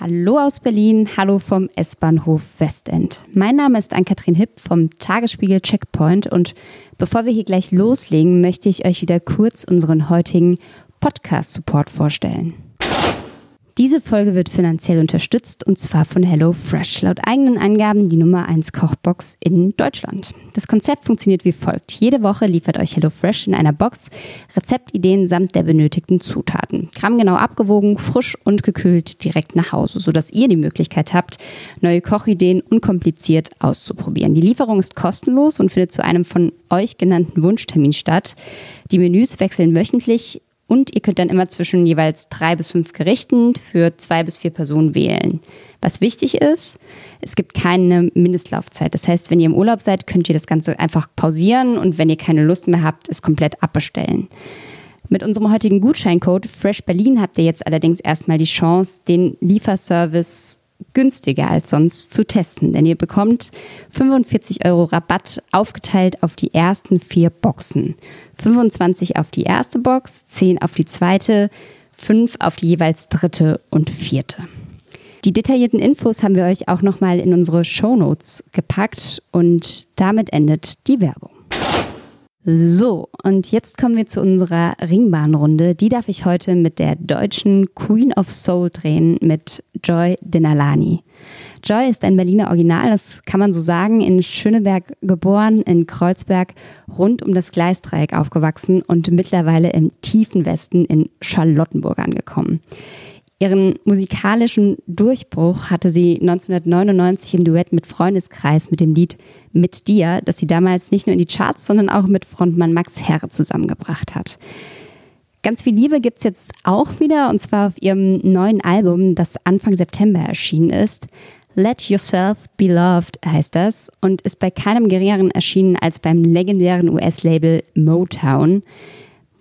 Hallo aus Berlin, hallo vom S-Bahnhof Westend. Mein Name ist Ann-Kathrin Hipp vom Tagesspiegel Checkpoint und bevor wir hier gleich loslegen, möchte ich euch wieder kurz unseren heutigen Podcast-Support vorstellen. Diese Folge wird finanziell unterstützt und zwar von HelloFresh, laut eigenen Angaben die Nummer 1 Kochbox in Deutschland. Das Konzept funktioniert wie folgt. Jede Woche liefert euch HelloFresh in einer Box Rezeptideen samt der benötigten Zutaten. Grammgenau abgewogen, frisch und gekühlt direkt nach Hause, sodass ihr die Möglichkeit habt, neue Kochideen unkompliziert auszuprobieren. Die Lieferung ist kostenlos und findet zu einem von euch genannten Wunschtermin statt. Die Menüs wechseln wöchentlich und ihr könnt dann immer zwischen jeweils drei bis fünf Gerichten für zwei bis vier Personen wählen. Was wichtig ist, es gibt keine Mindestlaufzeit. Das heißt, wenn ihr im Urlaub seid, könnt ihr das Ganze einfach pausieren und wenn ihr keine Lust mehr habt, es komplett abbestellen. Mit unserem heutigen Gutscheincode Fresh Berlin habt ihr jetzt allerdings erstmal die Chance, den Lieferservice günstiger als sonst zu testen, denn ihr bekommt 45 Euro Rabatt aufgeteilt auf die ersten vier Boxen. 25 auf die erste Box, 10 auf die zweite, 5 auf die jeweils dritte und vierte. Die detaillierten Infos haben wir euch auch nochmal in unsere Shownotes gepackt und damit endet die Werbung. So, und jetzt kommen wir zu unserer Ringbahnrunde. Die darf ich heute mit der deutschen Queen of Soul drehen, mit Joy Denalani. Joy ist ein Berliner Original, das kann man so sagen, in Schöneberg geboren, in Kreuzberg rund um das Gleisdreieck aufgewachsen und mittlerweile im tiefen Westen in Charlottenburg angekommen. Ihren musikalischen Durchbruch hatte sie 1999 im Duett mit Freundeskreis mit dem Lied Mit dir, das sie damals nicht nur in die Charts, sondern auch mit Frontmann Max Herre zusammengebracht hat. Ganz viel Liebe gibt's jetzt auch wieder, und zwar auf ihrem neuen Album, das Anfang September erschienen ist. Let Yourself Be Loved heißt das und ist bei keinem geringeren erschienen als beim legendären US-Label Motown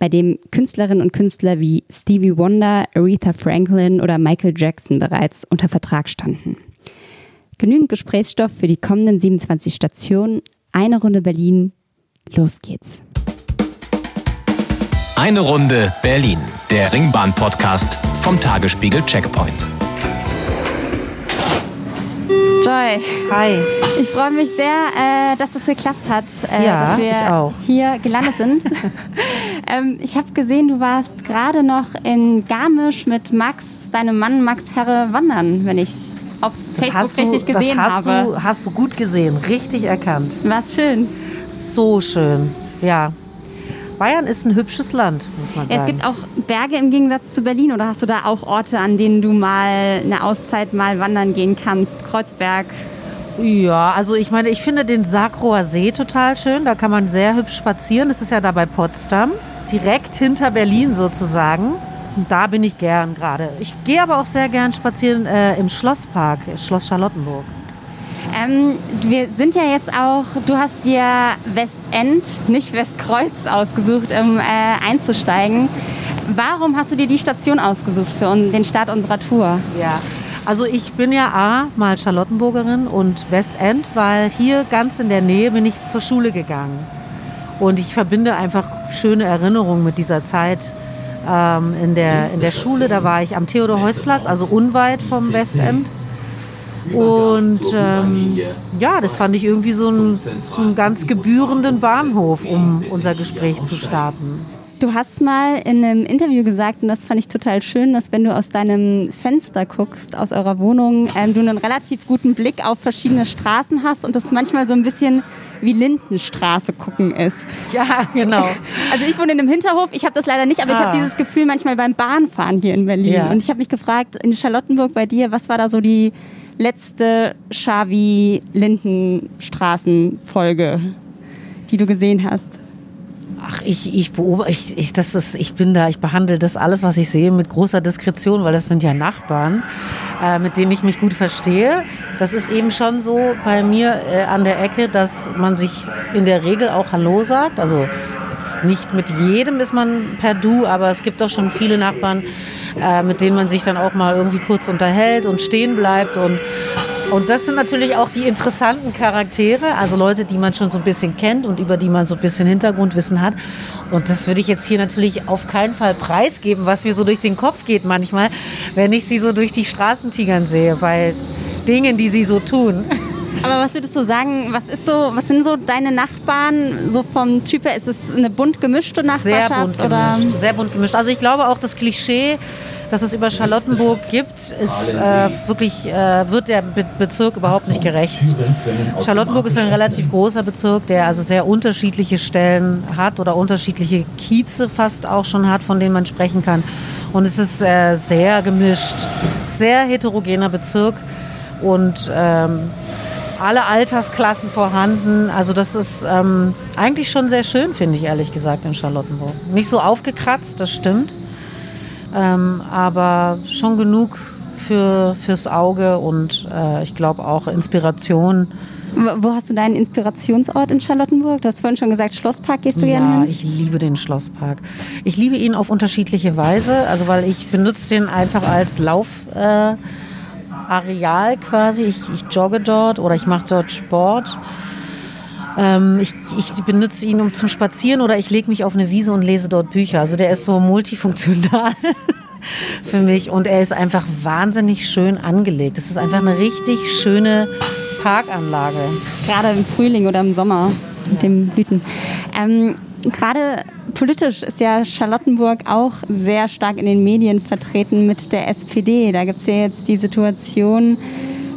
bei dem Künstlerinnen und Künstler wie Stevie Wonder, Aretha Franklin oder Michael Jackson bereits unter Vertrag standen. Genügend Gesprächsstoff für die kommenden 27 Stationen. Eine Runde Berlin. Los geht's. Eine Runde Berlin, der Ringbahn-Podcast vom Tagesspiegel Checkpoint. Joy. Hi. Ich freue mich sehr, äh, dass es geklappt hat, äh, ja, dass wir hier gelandet sind. ähm, ich habe gesehen, du warst gerade noch in Garmisch mit Max, deinem Mann Max Herre, wandern, wenn ich auf Das Facebook du, richtig gesehen das hast habe. Du, hast du gut gesehen, richtig erkannt. War's schön. So schön. Ja. Bayern ist ein hübsches Land, muss man sagen. es gibt auch Berge im Gegensatz zu Berlin. Oder hast du da auch Orte, an denen du mal eine Auszeit mal wandern gehen kannst? Kreuzberg. ja, also ich meine, ich finde den Sakroer See total schön. Da kann man sehr hübsch spazieren. Das ist ja da bei Potsdam, direkt hinter Berlin sozusagen. Und da bin ich gern gerade. Ich gehe aber auch sehr gern spazieren äh, im Schlosspark, Schloss Charlottenburg. Ähm, wir sind ja jetzt auch, du hast dir Westend, nicht Westkreuz ausgesucht, um äh, einzusteigen. Warum hast du dir die Station ausgesucht für den Start unserer Tour? Ja, also ich bin ja A, mal Charlottenburgerin und Westend, weil hier ganz in der Nähe bin ich zur Schule gegangen. Und ich verbinde einfach schöne Erinnerungen mit dieser Zeit ähm, in, der, in der Schule. Da war ich am Theodor-Heuss-Platz, also unweit vom Westend. Und ähm, ja, das fand ich irgendwie so einen, einen ganz gebührenden Bahnhof, um unser Gespräch zu starten. Du hast mal in einem Interview gesagt, und das fand ich total schön, dass wenn du aus deinem Fenster guckst, aus eurer Wohnung, ähm, du einen relativ guten Blick auf verschiedene Straßen hast und das manchmal so ein bisschen wie Lindenstraße gucken ist. Ja, genau. Also ich wohne in einem Hinterhof, ich habe das leider nicht, aber ich Ah. habe dieses Gefühl manchmal beim Bahnfahren hier in Berlin. Ja. Und ich habe mich gefragt, in Charlottenburg bei dir, was war da so die letzte Xavi-Lindenstraßen-Folge, die du gesehen hast? Ach, ich, ich beobachte, ich, ich, das ist, ich bin da, ich behandle das alles, was ich sehe, mit großer Diskretion, weil das sind ja Nachbarn, äh, mit denen ich mich gut verstehe. Das ist eben schon so bei mir äh, an der Ecke, dass man sich in der Regel auch Hallo sagt. Also jetzt nicht mit jedem ist man per Du, aber es gibt doch schon viele Nachbarn, äh, mit denen man sich dann auch mal irgendwie kurz unterhält und stehen bleibt und Und das sind natürlich auch die interessanten Charaktere, also Leute, die man schon so ein bisschen kennt und über die man so ein bisschen Hintergrundwissen hat. Und das würde ich jetzt hier natürlich auf keinen Fall preisgeben, was mir so durch den Kopf geht manchmal, wenn ich sie so durch die Straßen tigern sehe, bei Dingen, die sie so tun. Aber was würdest du sagen, was ist so, was sind so deine Nachbarn so vom Typ her? Ist es eine bunt gemischte Nachbarschaft? Sehr bunt oder? gemischt. Sehr bunt gemischt. Also ich glaube auch das Klischee, das es über Charlottenburg gibt, ist äh, wirklich, äh, wird der Be Bezirk überhaupt nicht gerecht. Charlottenburg ist ein relativ großer Bezirk, der also sehr unterschiedliche Stellen hat oder unterschiedliche Kieze fast auch schon hat, von denen man sprechen kann. Und es ist äh, sehr gemischt, sehr heterogener Bezirk und ähm, alle Altersklassen vorhanden. Also das ist ähm, eigentlich schon sehr schön, finde ich ehrlich gesagt, in Charlottenburg. Nicht so aufgekratzt, das stimmt, ähm, aber schon genug für, fürs Auge und äh, ich glaube auch Inspiration. Wo hast du deinen Inspirationsort in Charlottenburg? Du hast vorhin schon gesagt, Schlosspark gehst du ja, gerne hin? ich liebe den Schlosspark. Ich liebe ihn auf unterschiedliche Weise, also weil ich benutze den einfach als Lauf. Äh, quasi. Ich, ich jogge dort oder ich mache dort Sport. Ähm, ich, ich benutze ihn um zum Spazieren oder ich lege mich auf eine Wiese und lese dort Bücher. Also der ist so multifunktional für mich und er ist einfach wahnsinnig schön angelegt. Es ist einfach eine richtig schöne Parkanlage. Gerade im Frühling oder im Sommer mit den Blüten. Ähm, Gerade politisch ist ja Charlottenburg auch sehr stark in den Medien vertreten mit der SPD. Da gibt es ja jetzt die Situation,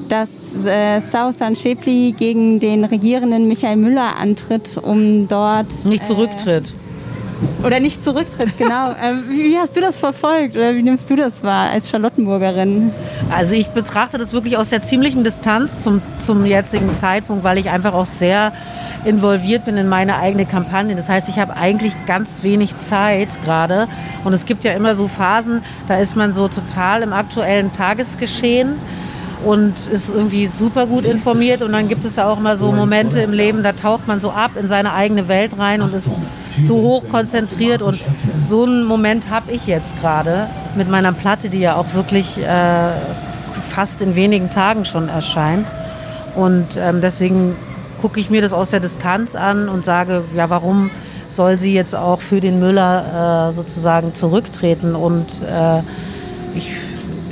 dass äh, Sausan Schäpli gegen den regierenden Michael Müller antritt, um dort. Nicht zurücktritt. Äh, oder nicht zurücktritt, genau. äh, wie hast du das verfolgt oder wie nimmst du das wahr als Charlottenburgerin? Also ich betrachte das wirklich aus der ziemlichen Distanz zum, zum jetzigen Zeitpunkt, weil ich einfach auch sehr involviert bin in meine eigene Kampagne. Das heißt, ich habe eigentlich ganz wenig Zeit gerade. Und es gibt ja immer so Phasen, da ist man so total im aktuellen Tagesgeschehen und ist irgendwie super gut informiert. Und dann gibt es ja auch mal so Momente im Leben, da taucht man so ab in seine eigene Welt rein und ist so hoch konzentriert. Und so einen Moment habe ich jetzt gerade mit meiner Platte, die ja auch wirklich äh, fast in wenigen Tagen schon erscheint. Und ähm, deswegen gucke ich mir das aus der Distanz an und sage, ja, warum soll sie jetzt auch für den Müller äh, sozusagen zurücktreten? Und äh, ich,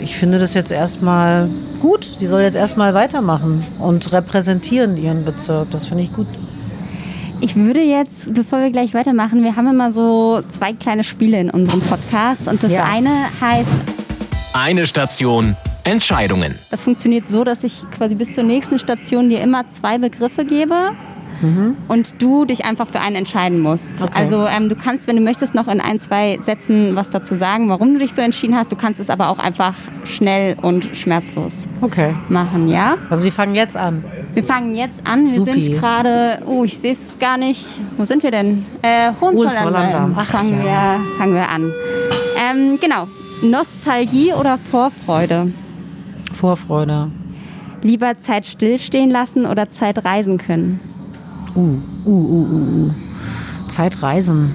ich finde das jetzt erstmal gut. Die soll jetzt erstmal weitermachen und repräsentieren ihren Bezirk. Das finde ich gut. Ich würde jetzt, bevor wir gleich weitermachen, wir haben immer so zwei kleine Spiele in unserem Podcast. Und das ja. eine heißt. Eine Station Entscheidungen. Das funktioniert so, dass ich quasi bis zur nächsten Station dir immer zwei Begriffe gebe. Mhm. Und du dich einfach für einen entscheiden musst. Okay. Also ähm, du kannst, wenn du möchtest, noch in ein, zwei Sätzen was dazu sagen, warum du dich so entschieden hast. Du kannst es aber auch einfach schnell und schmerzlos okay. machen, ja? Also wir fangen jetzt an. Wir fangen jetzt an. Wir Supi. sind gerade, oh, ich sehe es gar nicht. Wo sind wir denn? Äh, Hohenzollern. Fangen, ja. wir, fangen wir an. Ähm, genau. Nostalgie oder Vorfreude? Vorfreude. Lieber Zeit stillstehen lassen oder Zeit reisen können? Uh, uh, uh, uh, uh. Zeit reisen.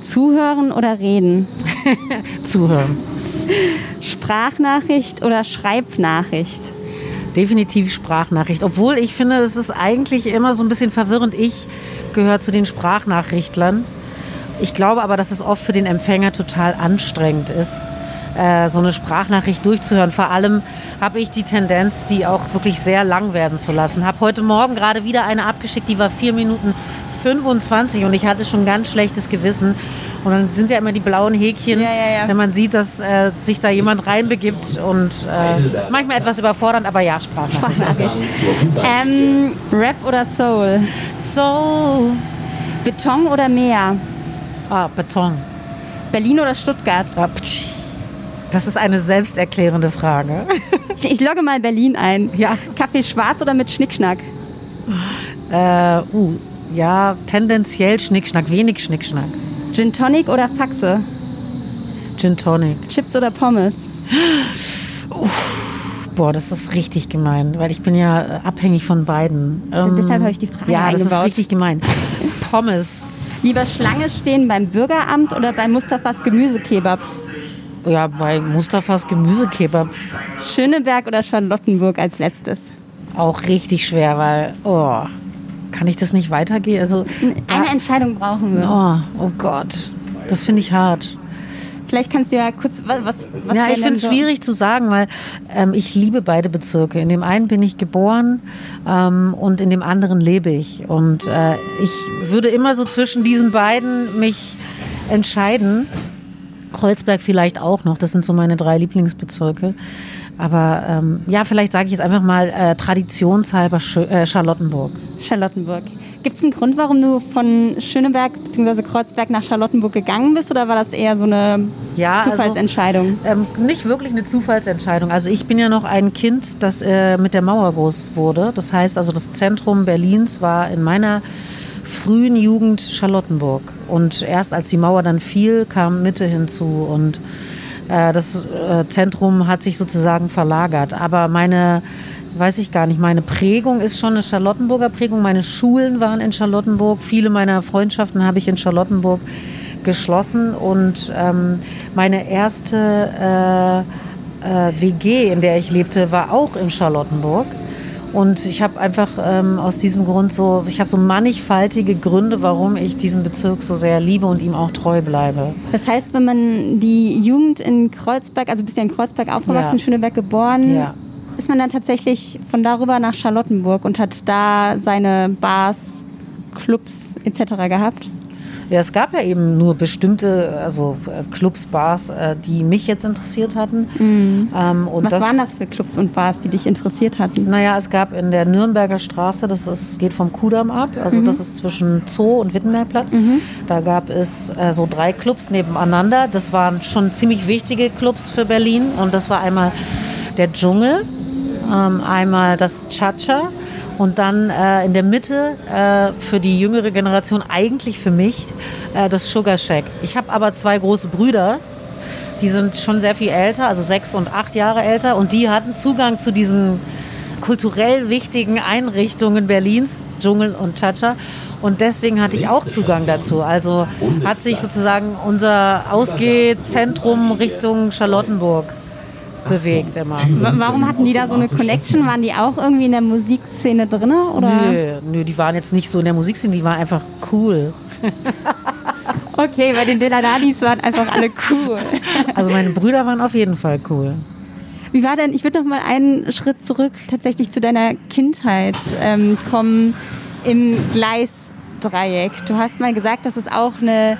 Zuhören oder reden? Zuhören. Sprachnachricht oder Schreibnachricht? Definitiv Sprachnachricht. Obwohl ich finde, es ist eigentlich immer so ein bisschen verwirrend. Ich gehöre zu den Sprachnachrichtlern. Ich glaube aber, dass es oft für den Empfänger total anstrengend ist äh, so eine Sprachnachricht durchzuhören. Vor allem habe ich die Tendenz, die auch wirklich sehr lang werden zu lassen. Habe heute Morgen gerade wieder eine abgeschickt, die war vier Minuten 25 und ich hatte schon ganz schlechtes Gewissen. Und dann sind ja immer die blauen Häkchen, ja, ja, ja. wenn man sieht, dass äh, sich da jemand reinbegibt. Und äh, das ist manchmal etwas überfordernd, aber ja, Sprachnachricht. Ähm, Rap oder Soul? Soul. Beton oder Meer? Ah, Beton. Berlin oder Stuttgart? Ah, das ist eine selbsterklärende Frage. Ich, ich logge mal Berlin ein. Ja. Kaffee schwarz oder mit Schnickschnack? Äh, uh, ja, tendenziell Schnickschnack, wenig Schnickschnack. Gin Tonic oder Faxe? Gin Tonic. Chips oder Pommes? Uff, boah, das ist richtig gemein, weil ich bin ja äh, abhängig von beiden. Ähm, Deshalb habe ich die Frage Ja, eingebaut. das ist richtig gemein. Pommes. Lieber Schlange stehen beim Bürgeramt oder bei Mustafas Gemüsekebab? Ja, bei Mustafas Gemüsekebab. Schöneberg oder Charlottenburg als letztes? Auch richtig schwer, weil, oh, kann ich das nicht weitergehen? Also, Eine Entscheidung brauchen wir. Oh, oh Gott, das finde ich hart. Vielleicht kannst du ja kurz, was, was Ja, ich finde es so- schwierig zu sagen, weil ähm, ich liebe beide Bezirke. In dem einen bin ich geboren ähm, und in dem anderen lebe ich. Und äh, ich würde immer so zwischen diesen beiden mich entscheiden. Kreuzberg vielleicht auch noch. Das sind so meine drei Lieblingsbezirke. Aber ähm, ja, vielleicht sage ich jetzt einfach mal äh, traditionshalber Schö äh, Charlottenburg. Charlottenburg. Gibt es einen Grund, warum du von Schöneberg bzw. Kreuzberg nach Charlottenburg gegangen bist oder war das eher so eine Ja, also- Zufallsentscheidung? Ähm, nicht wirklich eine Zufallsentscheidung. Also ich bin ja noch ein Kind, das äh, mit der Mauer groß wurde. Das heißt also, das Zentrum Berlins war in meiner frühen Jugend Charlottenburg. Und erst als die Mauer dann fiel, kam Mitte hinzu. Und äh, das äh, Zentrum hat sich sozusagen verlagert. Aber meine, weiß ich gar nicht, meine Prägung ist schon eine Charlottenburger Prägung. Meine Schulen waren in Charlottenburg. Viele meiner Freundschaften habe ich in Charlottenburg geschlossen. Und ähm, meine erste äh, äh, WG, in der ich lebte, war auch in Charlottenburg. Und ich habe einfach ähm, aus diesem Grund so, ich habe so mannigfaltige Gründe, warum ich diesen Bezirk so sehr liebe und ihm auch treu bleibe. Das heißt, wenn man die Jugend in Kreuzberg, also bist ja in Kreuzberg aufgewachsen, Ja. Schöneberg geboren, Ja. ist man dann tatsächlich von darüber nach Charlottenburg und hat da seine Bars, Clubs etc. gehabt? Ja, es gab ja eben nur bestimmte, also äh, Clubs, Bars, äh, die mich jetzt interessiert hatten. Ähm, und Was das, waren das für Clubs und Bars, die dich interessiert hatten? Naja, es gab in der Nürnberger Straße, das ist, geht vom Kudamm ab, also das ist zwischen Zoo und Wittenbergplatz. Da gab es äh, so drei Clubs nebeneinander. Das waren schon ziemlich wichtige Clubs für Berlin. Und das war einmal der Dschungel, ähm, einmal das Cha-Cha und dann äh, in der Mitte äh, für die jüngere Generation, eigentlich für mich, äh, das Sugar Shack. Ich habe aber zwei große Brüder, die sind schon sehr viel älter, also sechs und acht Jahre älter. Und die hatten Zugang zu diesen kulturell wichtigen Einrichtungen Berlins, Dschungel und Chacha. Und deswegen hatte ich auch Zugang dazu. Also hat sich sozusagen unser Ausgehzentrum Richtung Charlottenburg bewegt immer. Wa- Warum hatten die da so eine Connection? Waren die auch irgendwie in der Musikszene drin? Oder? Nö, nö, die waren jetzt nicht so in der Musikszene, die waren einfach cool. Okay, bei den Delanadis waren einfach alle cool. Also meine Brüder waren auf jeden Fall cool. Wie war denn, ich würde noch mal einen Schritt zurück tatsächlich zu deiner Kindheit ähm, kommen im Gleisdreieck. Du hast mal gesagt, dass es auch eine,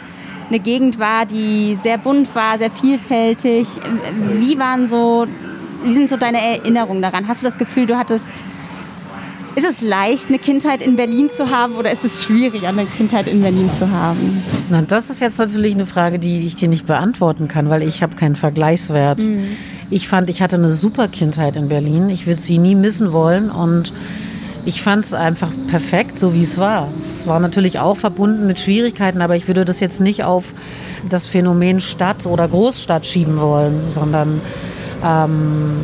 eine Gegend war, die sehr bunt war, sehr vielfältig. Wie waren so, wie sind so deine Erinnerungen daran? Hast du das Gefühl, du hattest, ist es leicht, eine Kindheit in Berlin zu haben oder ist es schwierig, eine Kindheit in Berlin zu haben? Na, das ist jetzt natürlich eine Frage, die ich dir nicht beantworten kann, weil ich habe keinen Vergleichswert. Ich fand, ich hatte eine super Kindheit in Berlin. Ich würde sie nie missen wollen und ich fand es einfach perfekt, so wie es war. Es war natürlich auch verbunden mit Schwierigkeiten, aber ich würde das jetzt nicht auf das Phänomen Stadt oder Großstadt schieben wollen, sondern ähm,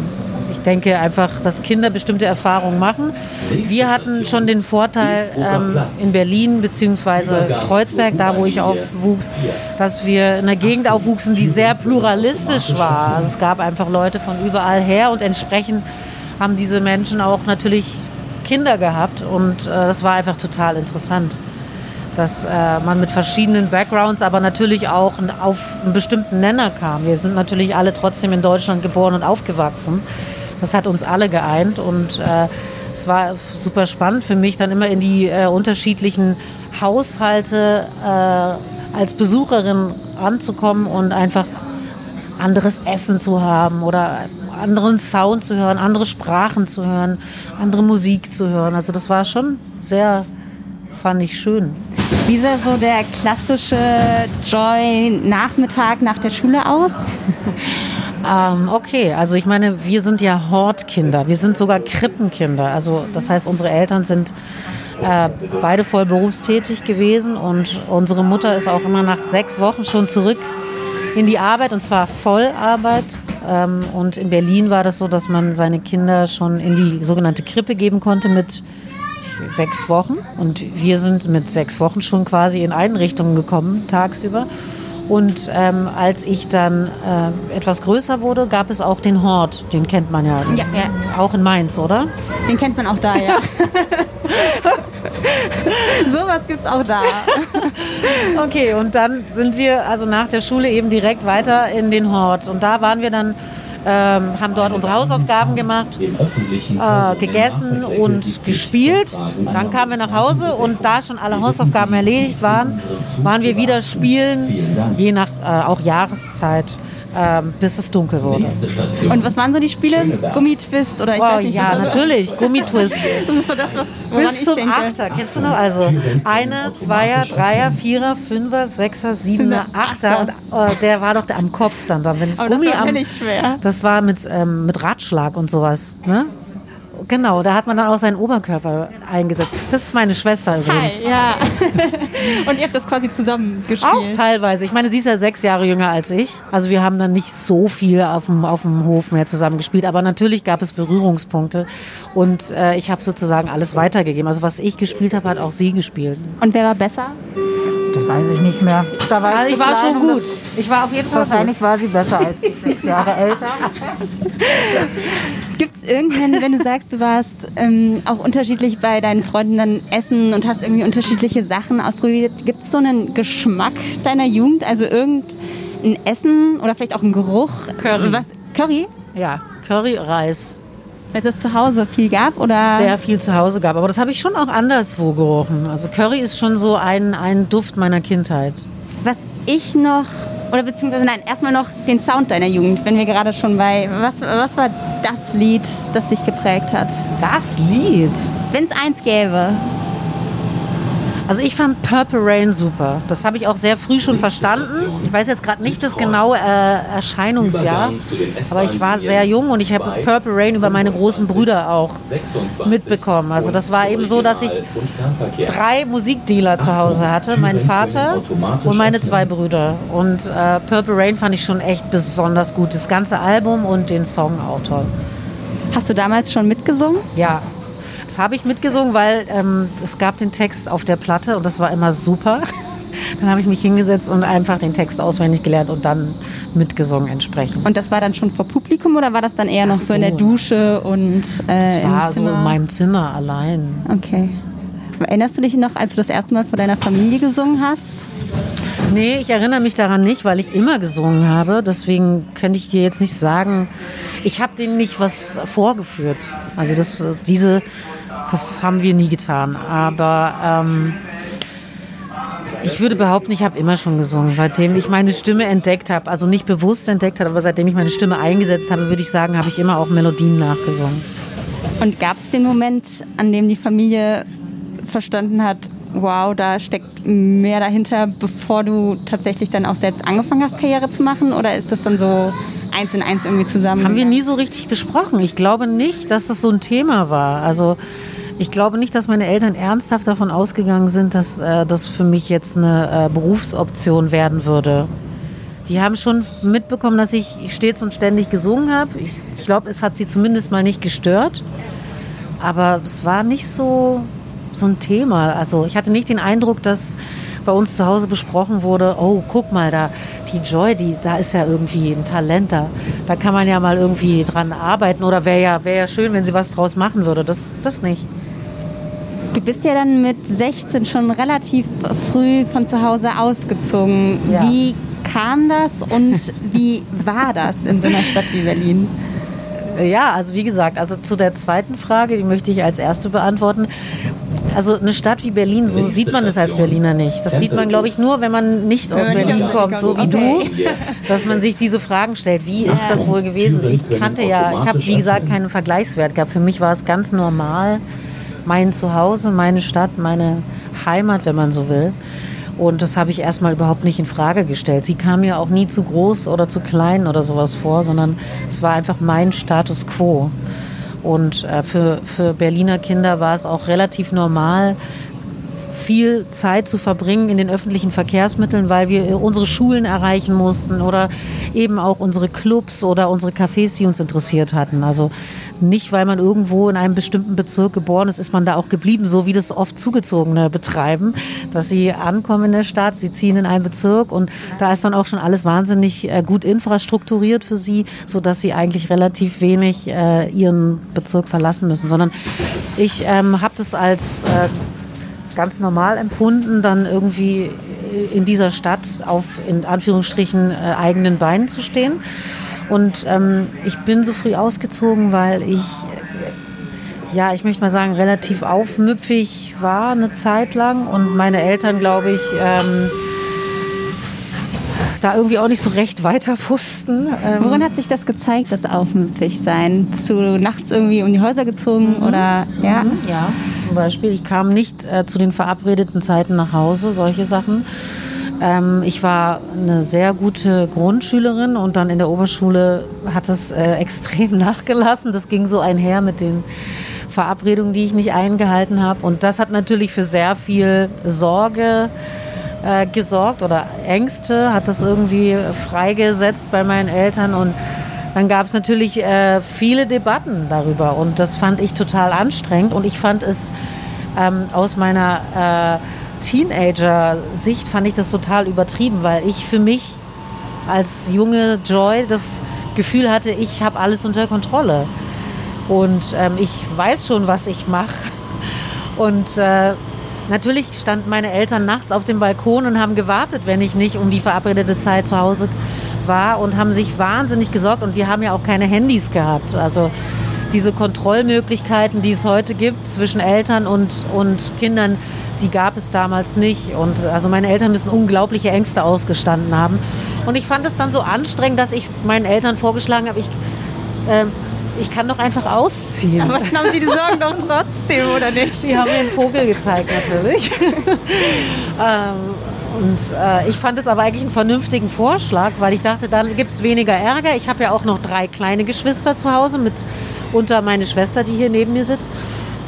ich denke einfach, dass Kinder bestimmte Erfahrungen machen. Wir hatten schon den Vorteil ähm, in Berlin bzw. Kreuzberg, da wo ich aufwuchs, dass wir in einer Gegend aufwuchsen, die sehr pluralistisch war. Also es gab einfach Leute von überall her und entsprechend haben diese Menschen auch natürlich Kinder gehabt und äh, das war einfach total interessant dass äh, man mit verschiedenen Backgrounds, aber natürlich auch auf einen bestimmten Nenner kam. Wir sind natürlich alle trotzdem in Deutschland geboren und aufgewachsen. Das hat uns alle geeint und äh, es war super spannend für mich, dann immer in die äh, unterschiedlichen Haushalte äh, als Besucherin anzukommen und einfach anderes Essen zu haben oder anderen Sound zu hören, andere Sprachen zu hören, andere Musik zu hören. Also das war schon sehr, fand ich schön. Wie sah so der klassische Joy-Nachmittag nach der Schule aus? Ähm, okay, also ich meine, wir sind ja Hortkinder, wir sind sogar Krippenkinder. Also das heißt, unsere Eltern sind äh, beide voll berufstätig gewesen und unsere Mutter ist auch immer nach sechs Wochen schon zurück in die Arbeit und zwar Vollarbeit. Ähm, und in Berlin war das so, dass man seine Kinder schon in die sogenannte Krippe geben konnte mit sechs Wochen. Und wir sind mit sechs Wochen schon quasi in Einrichtungen gekommen, tagsüber. Und ähm, als ich dann äh, etwas größer wurde, gab es auch den Hort. Den kennt man ja, Ja, ja. auch in Mainz, oder? Den kennt man auch da, ja. Sowas gibt's auch da. Okay, und dann sind wir also nach der Schule eben direkt weiter in den Hort. Und da waren wir dann, ähm, haben dort unsere Hausaufgaben gemacht, äh, gegessen und gespielt. Dann kamen wir nach Hause und da schon alle Hausaufgaben erledigt waren, waren wir wieder spielen, je nach äh, auch Jahreszeit, ähm, bis es dunkel wurde. Und was waren so die Spiele? Gummitwist oder ich Oh weiß nicht. ja, natürlich, Gummitwist. Das ist so das, was Bis ich zum denke. Achter, kennst du noch? Also Einer, Zweier, Dreier, Vierer, Fünfer, Sechser, Siebener, Achter. Und äh, der war doch der am Kopf dann, dann wenn das Aber das Gummi war am, schwer. Das war mit, ähm, mit Ratschlag und sowas. Ne? Genau, da hat man dann auch seinen Oberkörper eingesetzt. Das ist meine Schwester übrigens. Hi, ja. Und ihr habt das quasi zusammen gespielt. Auch teilweise. Ich meine, sie ist ja sechs Jahre jünger als ich. Also wir haben dann nicht so viel auf dem, auf dem Hof mehr zusammen gespielt. Aber natürlich gab es Berührungspunkte. Und äh, ich habe sozusagen alles weitergegeben. Also was ich gespielt habe, hat auch sie gespielt. Und wer war besser? Weiß ich nicht mehr. Da war Also ich war schon gut. Ich war auf jeden Fall gut. Wahrscheinlich war sie besser als ich, sechs Jahre älter. Gibt es irgendwann, wenn du sagst, du warst ähm, auch unterschiedlich bei deinen Freunden dann essen und hast irgendwie unterschiedliche Sachen ausprobiert, gibt es so einen Geschmack deiner Jugend? Also irgendein Essen oder vielleicht auch ein Geruch? Curry. Was, Curry? Ja, Curry, Reis. Weil es zu Hause viel gab? Oder? Sehr viel zu Hause gab. Aber das habe ich schon auch anderswo gerochen. Also Curry ist schon so ein, ein Duft meiner Kindheit. Was ich noch, oder beziehungsweise nein, erstmal noch den Sound deiner Jugend, wenn wir gerade schon bei, was, was war das Lied, das dich geprägt hat? Das Lied. Wenn es eins gäbe. Also ich fand Purple Rain super. Das habe ich auch sehr früh schon verstanden. Ich weiß jetzt gerade nicht das genaue äh, Erscheinungsjahr, aber ich war sehr jung und ich habe Purple Rain über meine großen Brüder auch mitbekommen. Also das war eben so, dass ich drei Musikdealer zu Hause hatte, mein Vater und meine zwei Brüder. Und äh, Purple Rain fand ich schon echt besonders gut. Das ganze Album und den Song auch toll. Hast du damals schon mitgesungen? Ja, das habe ich mitgesungen, weil ähm, es gab den Text auf der Platte und das war immer super. Dann habe ich mich hingesetzt und einfach den Text auswendig gelernt und dann mitgesungen entsprechend. Und das war dann schon vor Publikum oder war das dann eher noch Ach so in der so. Dusche und äh, Das war im so Zimmer? in meinem Zimmer allein. Okay. Erinnerst du dich noch, als du das erste Mal vor deiner Familie gesungen hast? Nee, ich erinnere mich daran nicht, weil ich immer gesungen habe. Deswegen könnte ich dir jetzt nicht sagen, ich habe denen nicht was vorgeführt. Also das, diese, das haben wir nie getan. Aber ähm, ich würde behaupten, ich habe immer schon gesungen. Seitdem ich meine Stimme entdeckt habe, also nicht bewusst entdeckt habe, aber seitdem ich meine Stimme eingesetzt habe, würde ich sagen, habe ich immer auch Melodien nachgesungen. Und gab es den Moment, an dem die Familie verstanden hat, wow, da steckt mehr dahinter, bevor du tatsächlich dann auch selbst angefangen hast, Karriere zu machen? Oder ist das dann so eins in eins irgendwie zusammen? Haben wir nie so richtig besprochen. Ich glaube nicht, dass das so ein Thema war. Also ich glaube nicht, dass meine Eltern ernsthaft davon ausgegangen sind, dass äh, das für mich jetzt eine äh, Berufsoption werden würde. Die haben schon mitbekommen, dass ich stets und ständig gesungen habe. Ich, ich glaube, es hat sie zumindest mal nicht gestört. Aber es war nicht so, so ein Thema. Also ich hatte nicht den Eindruck, dass bei uns zu Hause besprochen wurde, oh, guck mal, da die Joy, die, da ist ja irgendwie ein Talent da. Da kann man ja mal irgendwie dran arbeiten oder wäre ja, wär ja schön, wenn sie was draus machen würde. Das, das nicht. Du bist ja dann mit 16 schon relativ früh von zu Hause ausgezogen. Ja. Wie kam das und wie war das in so einer Stadt wie Berlin? Ja, also wie gesagt, also zu der zweiten Frage, die möchte ich als erste beantworten. Also eine Stadt wie Berlin, so sieht man es als Berliner nicht. Das sieht man, glaube ich, nur, wenn man nicht aus Berlin kommt, so wie du, dass man sich diese Fragen stellt. Wie ist das wohl gewesen? Ich kannte ja, ich habe wie gesagt keinen Vergleichswert gehabt. Für mich war es ganz normal, mein Zuhause, meine Stadt, meine Heimat, wenn man so will. Und das habe ich erstmal überhaupt nicht in Frage gestellt. Sie kam mir auch nie zu groß oder zu klein oder sowas vor, sondern es war einfach mein Status quo. Und äh, für, für Berliner Kinder war es auch relativ normal, viel Zeit zu verbringen in den öffentlichen Verkehrsmitteln, weil wir unsere Schulen erreichen mussten oder eben auch unsere Clubs oder unsere Cafés, die uns interessiert hatten. Also nicht, weil man irgendwo in einem bestimmten Bezirk geboren ist, ist man da auch geblieben, so wie das oft Zugezogene betreiben, dass sie ankommen in der Stadt, sie ziehen in einen Bezirk und da ist dann auch schon alles wahnsinnig äh, gut infrastrukturiert für sie, sodass sie eigentlich relativ wenig äh, ihren Bezirk verlassen müssen, sondern ich ähm, habe das als äh, ganz normal empfunden, dann irgendwie in dieser Stadt auf in Anführungsstrichen äh, eigenen Beinen zu stehen. Und ähm, ich bin so früh ausgezogen, weil ich, äh, ja, ich möchte mal sagen, relativ aufmüpfig war eine Zeit lang und meine Eltern, glaube ich, ähm, da irgendwie auch nicht so recht weiter wussten. Ähm Worin hat sich das gezeigt, das Aufmüpfig-Sein? Bist du nachts irgendwie um die Häuser gezogen mhm. oder ja? Mhm, ja, zum Beispiel. Ich kam nicht äh, zu den verabredeten Zeiten nach Hause, solche Sachen. Ähm, ich war eine sehr gute Grundschülerin und dann in der Oberschule hat es äh, extrem nachgelassen. Das ging so einher mit den Verabredungen, die ich nicht eingehalten habe. Und das hat natürlich für sehr viel Sorge äh, gesorgt oder Ängste, hat das irgendwie freigesetzt bei meinen Eltern. Und dann gab es natürlich äh, viele Debatten darüber. Und das fand ich total anstrengend. Und ich fand es ähm, aus meiner äh, Teenager-Sicht fand ich das total übertrieben, weil ich für mich als junge Joy das Gefühl hatte, ich habe alles unter Kontrolle. Und ähm, ich weiß schon, was ich mache. Und äh, Natürlich standen meine Eltern nachts auf dem Balkon und haben gewartet, wenn ich nicht um die verabredete Zeit zu Hause war und haben sich wahnsinnig gesorgt. Und wir haben ja auch keine Handys gehabt. Also diese Kontrollmöglichkeiten, die es heute gibt zwischen Eltern und, und Kindern, die gab es damals nicht. Und also meine Eltern müssen unglaubliche Ängste ausgestanden haben. Und ich fand es dann so anstrengend, dass ich meinen Eltern vorgeschlagen habe, ich äh, ich kann doch einfach ausziehen. Aber dann haben Sie die Sorgen doch trotzdem, oder nicht? Sie haben mir einen Vogel gezeigt, natürlich. ähm, und äh, ich fand es aber eigentlich einen vernünftigen Vorschlag, weil ich dachte, dann gibt es weniger Ärger. Ich habe ja auch noch drei kleine Geschwister zu Hause, mit unter meine Schwester, die hier neben mir sitzt.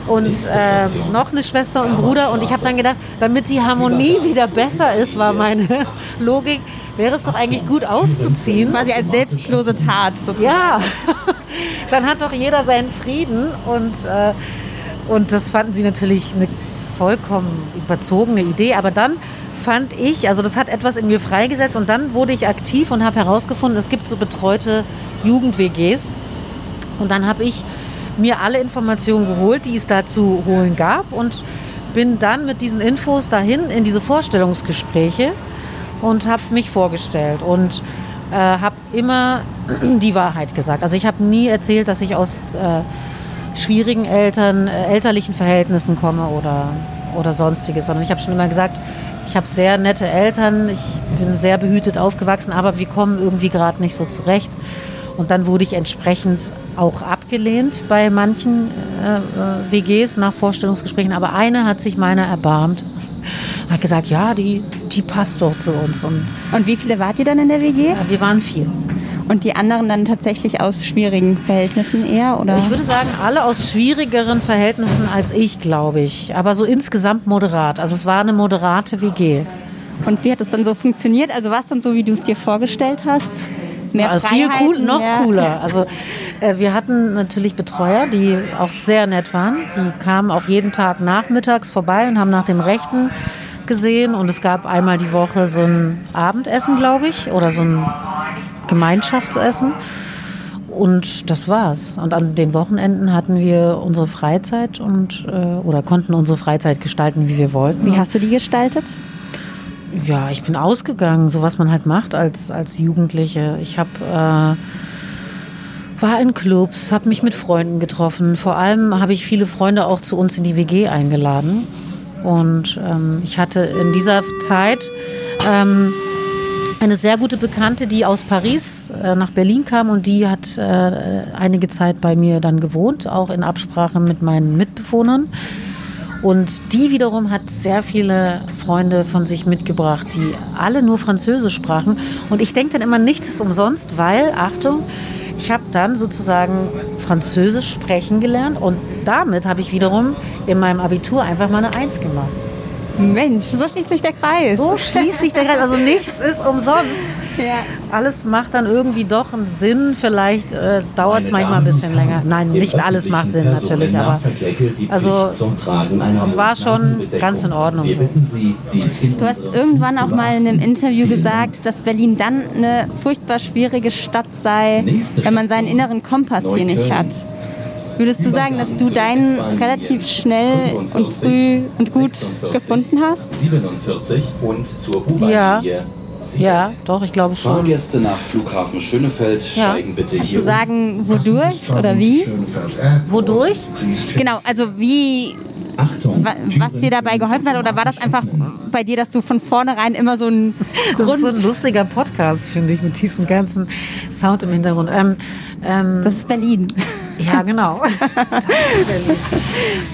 Und äh, noch eine Schwester und Bruder. Und ich habe dann gedacht, damit die Harmonie wieder besser ist, war meine Logik, wäre es doch eigentlich gut auszuziehen. Quasi als selbstlose Tat sozusagen. Ja, dann hat doch jeder seinen Frieden und, äh, und das fanden sie natürlich eine vollkommen überzogene Idee. Aber dann fand ich, also das hat etwas in mir freigesetzt und dann wurde ich aktiv und habe herausgefunden, es gibt so betreute Jugend-WGs. Und dann habe ich mir alle Informationen geholt, die es da zu holen gab und bin dann mit diesen Infos dahin in diese Vorstellungsgespräche und habe mich vorgestellt und äh, habe immer die Wahrheit gesagt. Also ich habe nie erzählt, dass ich aus äh, schwierigen Eltern, äh, elterlichen Verhältnissen komme oder, oder sonstiges, sondern ich habe schon immer gesagt, ich habe sehr nette Eltern, ich bin sehr behütet aufgewachsen, aber wir kommen irgendwie gerade nicht so zurecht. Und dann wurde ich entsprechend auch abgelehnt bei manchen äh, äh WGs nach Vorstellungsgesprächen. Aber eine hat sich meiner erbarmt hat gesagt, ja, die, die passt doch zu uns. Und, und wie viele wart ihr dann in der WG? Ja, wir waren vier. Und die anderen dann tatsächlich aus schwierigen Verhältnissen eher? Oder? Ich würde sagen, alle aus schwierigeren Verhältnissen als ich, glaube ich. Aber so insgesamt moderat. Also es war eine moderate WG. Und wie hat es dann so funktioniert? Also war es dann so, wie du es dir vorgestellt hast? Mehr also viel cool, noch mehr. cooler. Also äh, wir hatten natürlich Betreuer, die auch sehr nett waren. Die kamen auch jeden Tag nachmittags vorbei und haben nach dem Rechten gesehen. Und es gab einmal die Woche so ein Abendessen, glaube ich, oder so ein Gemeinschaftsessen. Und das war's. Und an den Wochenenden hatten wir unsere Freizeit und äh, oder konnten unsere Freizeit gestalten, wie wir wollten. Wie hast du die gestaltet? Ja, ich bin ausgegangen, so was man halt macht als, als Jugendliche. Ich habe äh, war in Clubs, habe mich mit Freunden getroffen. Vor allem habe ich viele Freunde auch zu uns in die WG eingeladen. Und ähm, ich hatte in dieser Zeit ähm, eine sehr gute Bekannte, die aus Paris äh, nach Berlin kam und die hat äh, einige Zeit bei mir dann gewohnt, auch in Absprache mit meinen Mitbewohnern. Und die wiederum hat sehr viele Freunde von sich mitgebracht, die alle nur Französisch sprachen. Und ich denke dann immer, nichts ist umsonst, weil, Achtung, ich habe dann sozusagen Französisch sprechen gelernt und damit habe ich wiederum in meinem Abitur einfach mal eine Eins gemacht. Mensch, so schließt sich der Kreis. So schließt sich der Kreis. Also nichts ist umsonst. Ja. Alles macht dann irgendwie doch einen Sinn. Vielleicht äh, dauert es manchmal ein bisschen länger. Nein, nicht alles macht Sinn natürlich, aber also es war schon ganz in Ordnung so. Du hast irgendwann auch mal in einem Interview gesagt, dass Berlin dann eine furchtbar schwierige Stadt sei, wenn man seinen inneren Kompass hier nicht hat. Würdest du sagen, dass du deinen relativ schnell und früh und gut gefunden hast? 47 und zur Ja. Ja, doch, ich glaube schon. Fahrgäste nach Flughafen Schönefeld Ja. steigen bitte Kannst hier du sagen, wodurch oder wie? Wodurch? Genau, also wie, Achtung, wa- was dir dabei geholfen hat oder war das einfach bei dir, dass du von vornherein immer so einen Das ist so ein lustiger Podcast, finde ich, mit diesem ganzen Sound im Hintergrund. Ähm, ähm, Das ist Berlin. Ja, genau. Das ist Berlin.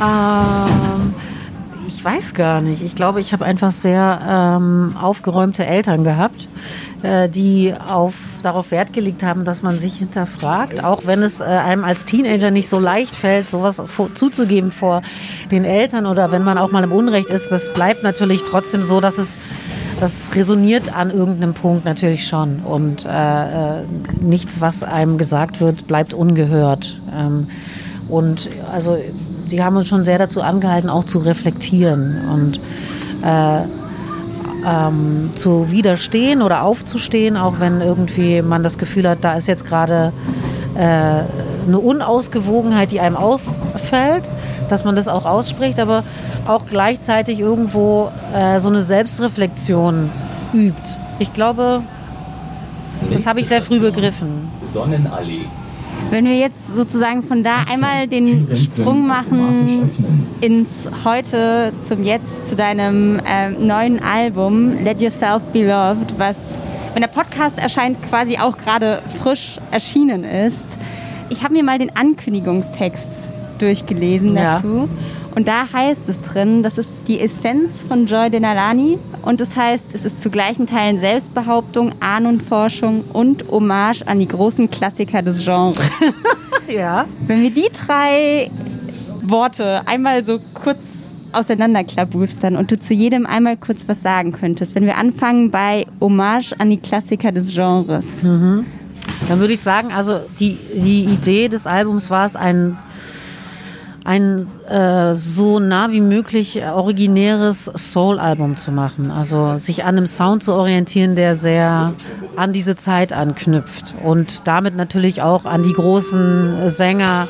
ähm, ich weiß gar nicht. Ich glaube, ich habe einfach sehr ähm, aufgeräumte Eltern gehabt, äh, die auf, darauf Wert gelegt haben, dass man sich hinterfragt, auch wenn es äh, einem als Teenager nicht so leicht fällt, sowas vor, zuzugeben vor den Eltern oder wenn man auch mal im Unrecht ist. Das bleibt natürlich trotzdem so, dass es das resoniert an irgendeinem Punkt natürlich schon. Und äh, äh, nichts, was einem gesagt wird, bleibt ungehört. Ähm, und also, die haben uns schon sehr dazu angehalten, auch zu reflektieren und äh, ähm, zu widerstehen oder aufzustehen, auch wenn irgendwie man das Gefühl hat, da ist jetzt gerade äh, eine Unausgewogenheit, die einem auffällt, dass man das auch ausspricht, aber auch gleichzeitig irgendwo äh, so eine Selbstreflexion übt. Ich glaube, das habe ich sehr früh begriffen. Sonnenallee. Wenn wir jetzt sozusagen von da einmal den Sprung machen ins Heute, zum Jetzt, zu deinem ähm, neuen Album Let Yourself Be Loved, was, wenn der Podcast erscheint, quasi auch gerade frisch erschienen ist. Ich habe mir mal den Ankündigungstext durchgelesen Ja. dazu. Und da heißt es drin, das ist die Essenz von Joy Denalani und das heißt, es ist zu gleichen Teilen Selbstbehauptung, Ahnenforschung und Hommage an die großen Klassiker des Genres. Ja. Wenn wir die drei Worte einmal so kurz auseinanderklabustern und du zu jedem einmal kurz was sagen könntest, wenn wir anfangen bei Hommage an die Klassiker des Genres. Dann würde ich sagen, also die, die Idee des Albums war es, ein, ein äh, so nah wie möglich originäres Soul-Album zu machen. Also sich an einem Sound zu orientieren, der sehr an diese Zeit anknüpft und damit natürlich auch an die großen Sänger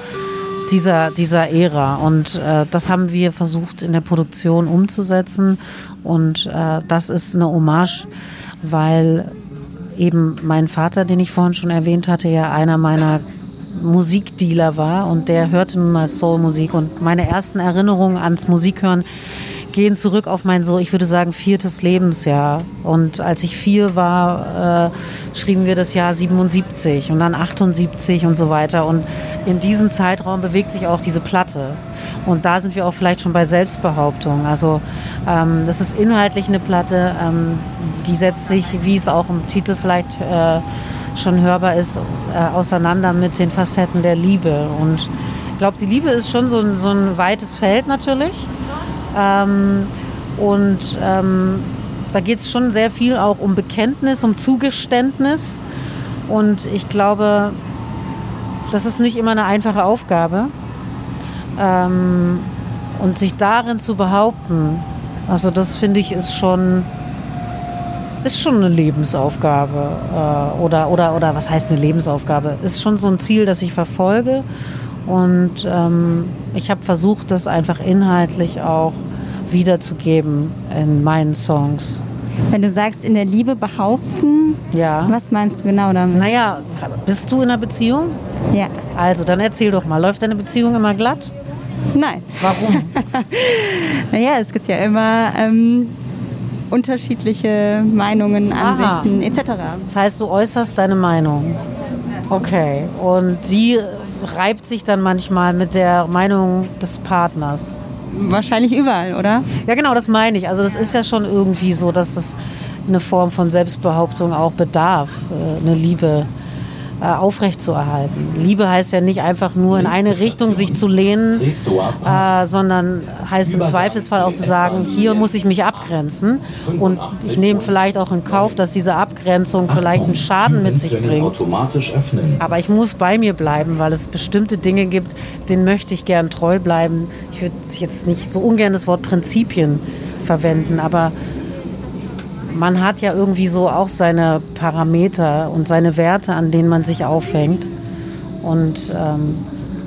dieser, dieser Ära. Und äh, das haben wir versucht in der Produktion umzusetzen. Und äh, das ist eine Hommage, weil eben mein Vater, den ich vorhin schon erwähnt hatte, ja einer meiner Musikdealer war und der hörte nun mal Soulmusik und meine ersten Erinnerungen ans Musikhören gehen zurück auf mein so, ich würde sagen, viertes Lebensjahr. Und als ich vier war, äh, schrieben wir das Jahr 77 und dann 78 und so weiter. Und in diesem Zeitraum bewegt sich auch diese Platte. Und da sind wir auch vielleicht schon bei Selbstbehauptung. Also ähm, das ist inhaltlich eine Platte, ähm, die setzt sich, wie es auch im Titel vielleicht äh, schon hörbar ist, äh, auseinander mit den Facetten der Liebe. Und ich glaube, die Liebe ist schon so ein, so ein weites Feld natürlich. Ähm, und ähm, da geht es schon sehr viel auch um Bekenntnis, um Zugeständnis. Und ich glaube, das ist nicht immer eine einfache Aufgabe. Ähm, und sich darin zu behaupten, also das finde ich ist schon, ist schon eine Lebensaufgabe. Äh, oder, oder, oder was heißt eine Lebensaufgabe? Ist schon so ein Ziel, das ich verfolge. Und ähm, ich habe versucht, das einfach inhaltlich auch wiederzugeben in meinen Songs. Wenn du sagst, in der Liebe behaupten, Ja. was meinst du genau damit? Naja, bist du in einer Beziehung? Ja. Also, dann erzähl doch mal. Läuft deine Beziehung immer glatt? Nein. Warum? Naja, es gibt ja immer ähm, unterschiedliche Meinungen, Aha. Ansichten etc. Das heißt, du äußerst deine Meinung. Okay. Und die reibt sich dann manchmal mit der Meinung des Partners. Wahrscheinlich überall, oder? Ja, genau, das meine ich. Also das ist ja schon irgendwie so, dass es eine Form von Selbstbehauptung auch bedarf, äh, eine Liebe aufrechtzuerhalten. Liebe heißt ja nicht einfach nur in eine Richtung sich zu lehnen, äh, sondern heißt im Zweifelsfall auch zu sagen, hier muss ich mich abgrenzen und ich nehme vielleicht auch in Kauf, dass diese Abgrenzung vielleicht einen Schaden mit sich bringt. Aber ich muss bei mir bleiben, weil es bestimmte Dinge gibt, denen möchte ich gern treu bleiben. Ich würde jetzt nicht so ungern das Wort Prinzipien verwenden, aber man hat ja irgendwie so auch seine Parameter und seine Werte, an denen man sich aufhängt. Und ähm,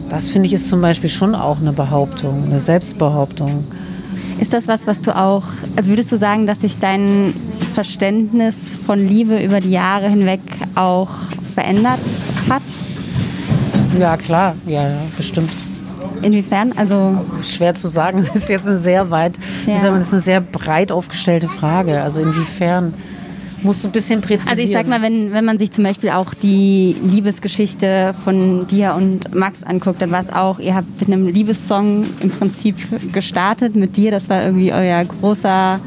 das finde ich ist zum Beispiel schon auch eine Behauptung, eine Selbstbehauptung. Ist das was, was du auch, also würdest du sagen, dass sich dein Verständnis von Liebe über die Jahre hinweg auch verändert hat? Ja, klar, ja, ja, bestimmt. Inwiefern? Also Schwer zu sagen, es ist jetzt eine sehr weit, wie Ja. sagt man, das ist eine sehr breit aufgestellte Frage. Also inwiefern musst du ein bisschen präzisieren. Also ich sag mal, wenn, wenn man sich zum Beispiel auch die Liebesgeschichte von dir und Max anguckt, dann war es auch, ihr habt mit einem Liebessong im Prinzip gestartet mit dir. Das war irgendwie euer großer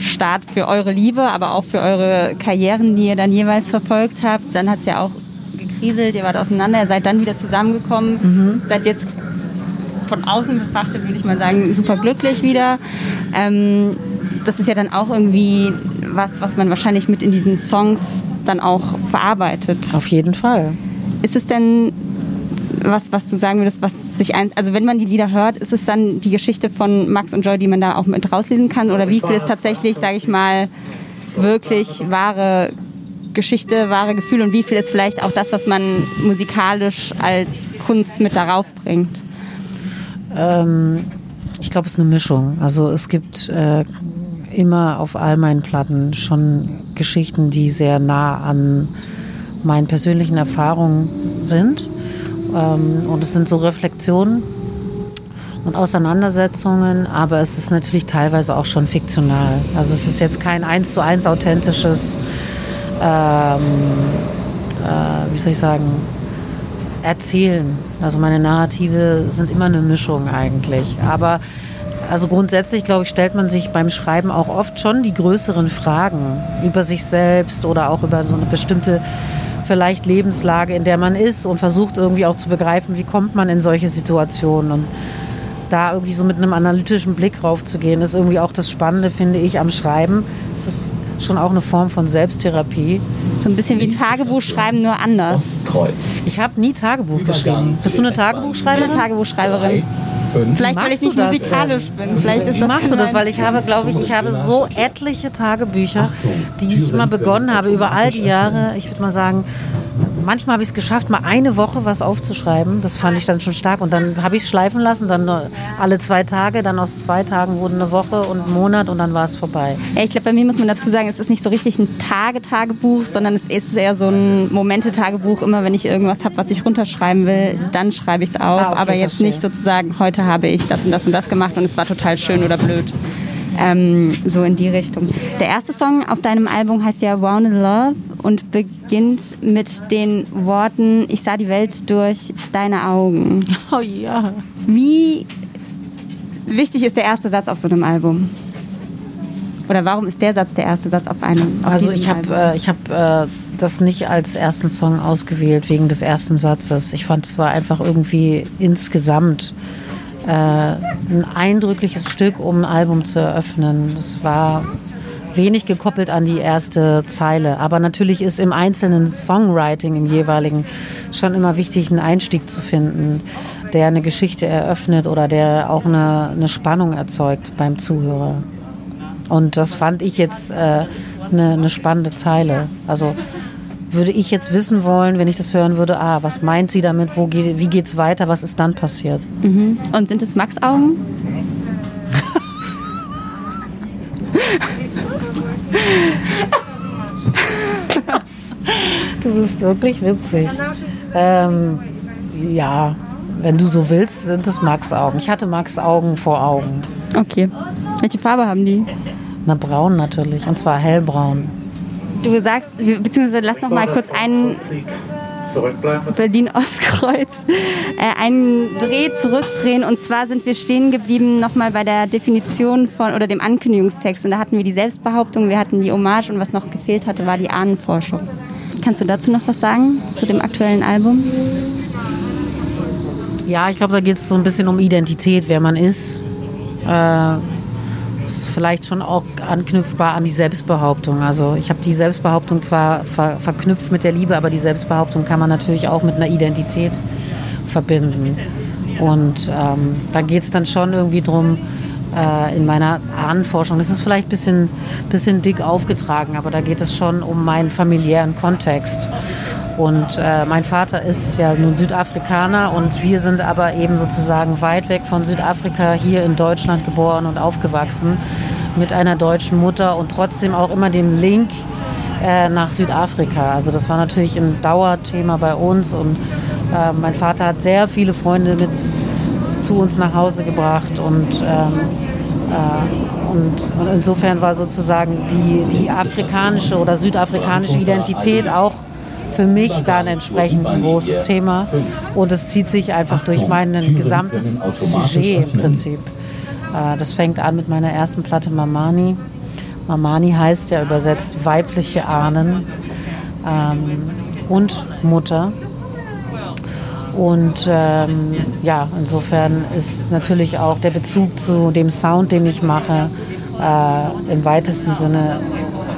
Start für eure Liebe, aber auch für eure Karrieren, die ihr dann jeweils verfolgt habt. Dann hat es ja auch gekriselt, ihr wart auseinander, ihr seid dann wieder zusammengekommen, seid jetzt von außen betrachtet, würde ich mal sagen, super glücklich wieder. Ähm, das ist ja dann auch irgendwie was, was man wahrscheinlich mit in diesen Songs dann auch verarbeitet. Auf jeden Fall. Ist es denn was, was du sagen würdest, was sich ein, also wenn man die Lieder hört, ist es dann die Geschichte von Max und Joy, die man da auch mit rauslesen kann? Oder wie viel ist tatsächlich, sage ich mal, wirklich wahre Geschichte, wahre Gefühle und wie viel ist vielleicht auch das, was man musikalisch als Kunst mit darauf bringt? Ähm, ich glaube, es ist eine Mischung. Also es gibt äh, immer auf all meinen Platten schon Geschichten, die sehr nah an meinen persönlichen Erfahrungen sind. Ähm, und es sind so Reflexionen und Auseinandersetzungen, aber es ist natürlich teilweise auch schon fiktional. Also es ist jetzt kein eins zu eins authentisches, ähm, äh, wie soll ich sagen, Erzählen. Also meine Narrative sind immer eine Mischung eigentlich. Aber also grundsätzlich, glaube ich, stellt man sich beim Schreiben auch oft schon die größeren Fragen über sich selbst oder auch über so eine bestimmte vielleicht Lebenslage, in der man ist und versucht irgendwie auch zu begreifen, wie kommt man in solche Situationen. Und da irgendwie so mit einem analytischen Blick raufzugehen, ist irgendwie auch das Spannende, finde ich, am Schreiben. Es ist schon auch eine Form von Selbsttherapie. So ein bisschen wie Tagebuch schreiben, nur anders. Kreuz. Ich habe nie Tagebuch geschrieben. Bist du eine zu den Tagebuchschreiberin? Eine Tagebuchschreiberin. Vielleicht, weil ich nicht das musikalisch bin. Vielleicht ist Wie das machst du das? Weil ich habe, glaube ich, ich habe so etliche Tagebücher, die ich immer begonnen habe über all die Jahre. Ich würde mal sagen, manchmal habe ich es geschafft, mal eine Woche was aufzuschreiben. Das fand ich dann schon stark. Und dann habe ich es schleifen lassen, dann nur alle zwei Tage. Dann aus zwei Tagen wurden eine Woche und ein Monat und dann war es vorbei. Ja, ich glaube, bei mir muss man dazu sagen, es ist nicht so richtig ein Tage-Tagebuch, sondern es ist eher so ein Momente-Tagebuch. Immer wenn ich irgendwas habe, was ich runterschreiben will, dann schreibe ich es auf. Ah, okay, aber jetzt verstehe. nicht sozusagen, heute habe ich das und das und das gemacht und es war total schön oder blöd. Ähm, so in die Richtung. Der erste Song auf deinem Album heißt ja Wounded Love und beginnt mit den Worten, ich sah die Welt durch deine Augen. Oh ja. Wie wichtig ist der erste Satz auf so einem Album? Oder warum ist der Satz der erste Satz auf einem? Auf Also ich habe Album? äh, ich hab, äh, das nicht als ersten Song ausgewählt wegen des ersten Satzes. Ich fand, es war einfach irgendwie insgesamt äh, ein eindrückliches Stück, um ein Album zu eröffnen. Es war wenig gekoppelt an die erste Zeile. Aber natürlich ist im einzelnen Songwriting, im jeweiligen, schon immer wichtig, einen Einstieg zu finden, der eine Geschichte eröffnet oder der auch eine, eine Spannung erzeugt beim Zuhörer. Und das fand ich jetzt äh, eine, eine spannende Zeile. Also würde ich jetzt wissen wollen, wenn ich das hören würde, ah, was meint sie damit, wo geht, wie geht's weiter, was ist dann passiert? Mhm. Und sind es Max-Augen? Du bist wirklich witzig. Ähm, ja, wenn du so willst, sind es Max Augen. Ich hatte Max Augen vor Augen. Okay. Welche Farbe haben die? Na, braun natürlich. Und zwar hellbraun. Du sagst, beziehungsweise lass noch mal kurz einen Berlin-Ostkreuz äh, einen Dreh zurückdrehen. Und zwar sind wir stehen geblieben nochmal bei der Definition von oder dem Ankündigungstext. Und da hatten wir die Selbstbehauptung, wir hatten die Hommage und was noch gefehlt hatte, war die Ahnenforschung. Kannst du dazu noch was sagen, zu dem aktuellen Album? Ja, ich glaube, da geht es so ein bisschen um Identität, wer man ist. Äh, ist vielleicht schon auch anknüpfbar an die Selbstbehauptung. Also ich habe die Selbstbehauptung zwar ver verknüpft mit der Liebe, aber die Selbstbehauptung kann man natürlich auch mit einer Identität verbinden. Und ähm, da geht es dann schon irgendwie drum, äh, in meiner Ahnenforschung, das ist vielleicht ein bisschen, bisschen dick aufgetragen, aber da geht es schon um meinen familiären Kontext. Und äh, mein Vater ist ja nun Südafrikaner und wir sind aber eben sozusagen weit weg von Südafrika hier in Deutschland geboren und aufgewachsen mit einer deutschen Mutter und trotzdem auch immer den Link äh, nach Südafrika. Also das war natürlich ein Dauerthema bei uns und äh, mein Vater hat sehr viele Freunde mit zu uns nach Hause gebracht und ähm, äh, und, und, insofern war sozusagen die, die afrikanische oder südafrikanische Identität auch für mich dann entsprechend ein großes Thema. Und es zieht sich einfach durch mein gesamtes Sujet im Prinzip. Äh, das fängt an mit meiner ersten Platte Mamani. Mamani heißt ja übersetzt weibliche Ahnen ähm, und Mutter. Und ähm, ja, insofern ist natürlich auch der Bezug zu dem Sound, den ich mache, äh, im weitesten Sinne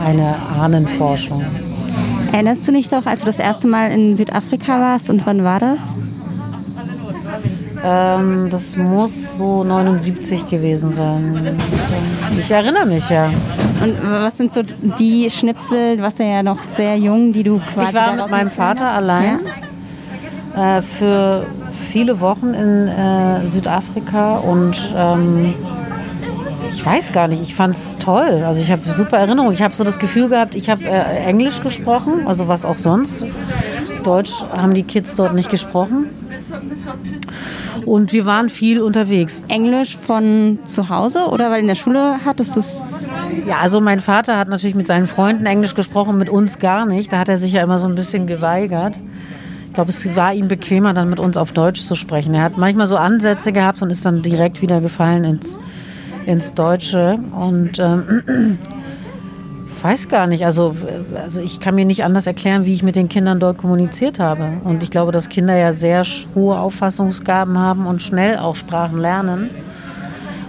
eine Ahnenforschung. Erinnerst du dich doch, als du das erste Mal in Südafrika warst und wann war das? Ähm, das muss so 79 gewesen sein. Ich erinnere mich ja. Und was sind so die Schnipsel, was ja noch sehr jung, die du quasi. Ich war mit meinem Vater hast? allein ja? äh, für viele Wochen in äh, Südafrika und ähm, ich weiß gar nicht, ich fand es toll. Also ich habe super Erinnerungen. Ich habe so das Gefühl gehabt, ich habe äh, Englisch gesprochen, also was auch sonst. Deutsch haben die Kids dort nicht gesprochen. Und wir waren viel unterwegs. Englisch von zu Hause oder weil in der Schule hattest du es? Ja, also mein Vater hat natürlich mit seinen Freunden Englisch gesprochen, mit uns gar nicht. Da hat er sich ja immer so ein bisschen geweigert. Ich glaube, es war ihm bequemer, dann mit uns auf Deutsch zu sprechen. Er hat manchmal so Ansätze gehabt und ist dann direkt wieder gefallen ins ins Deutsche und ähm, weiß gar nicht. Also, also ich kann mir nicht anders erklären, wie ich mit den Kindern dort kommuniziert habe. Und ich glaube, dass Kinder ja sehr hohe Auffassungsgaben haben und schnell auch Sprachen lernen.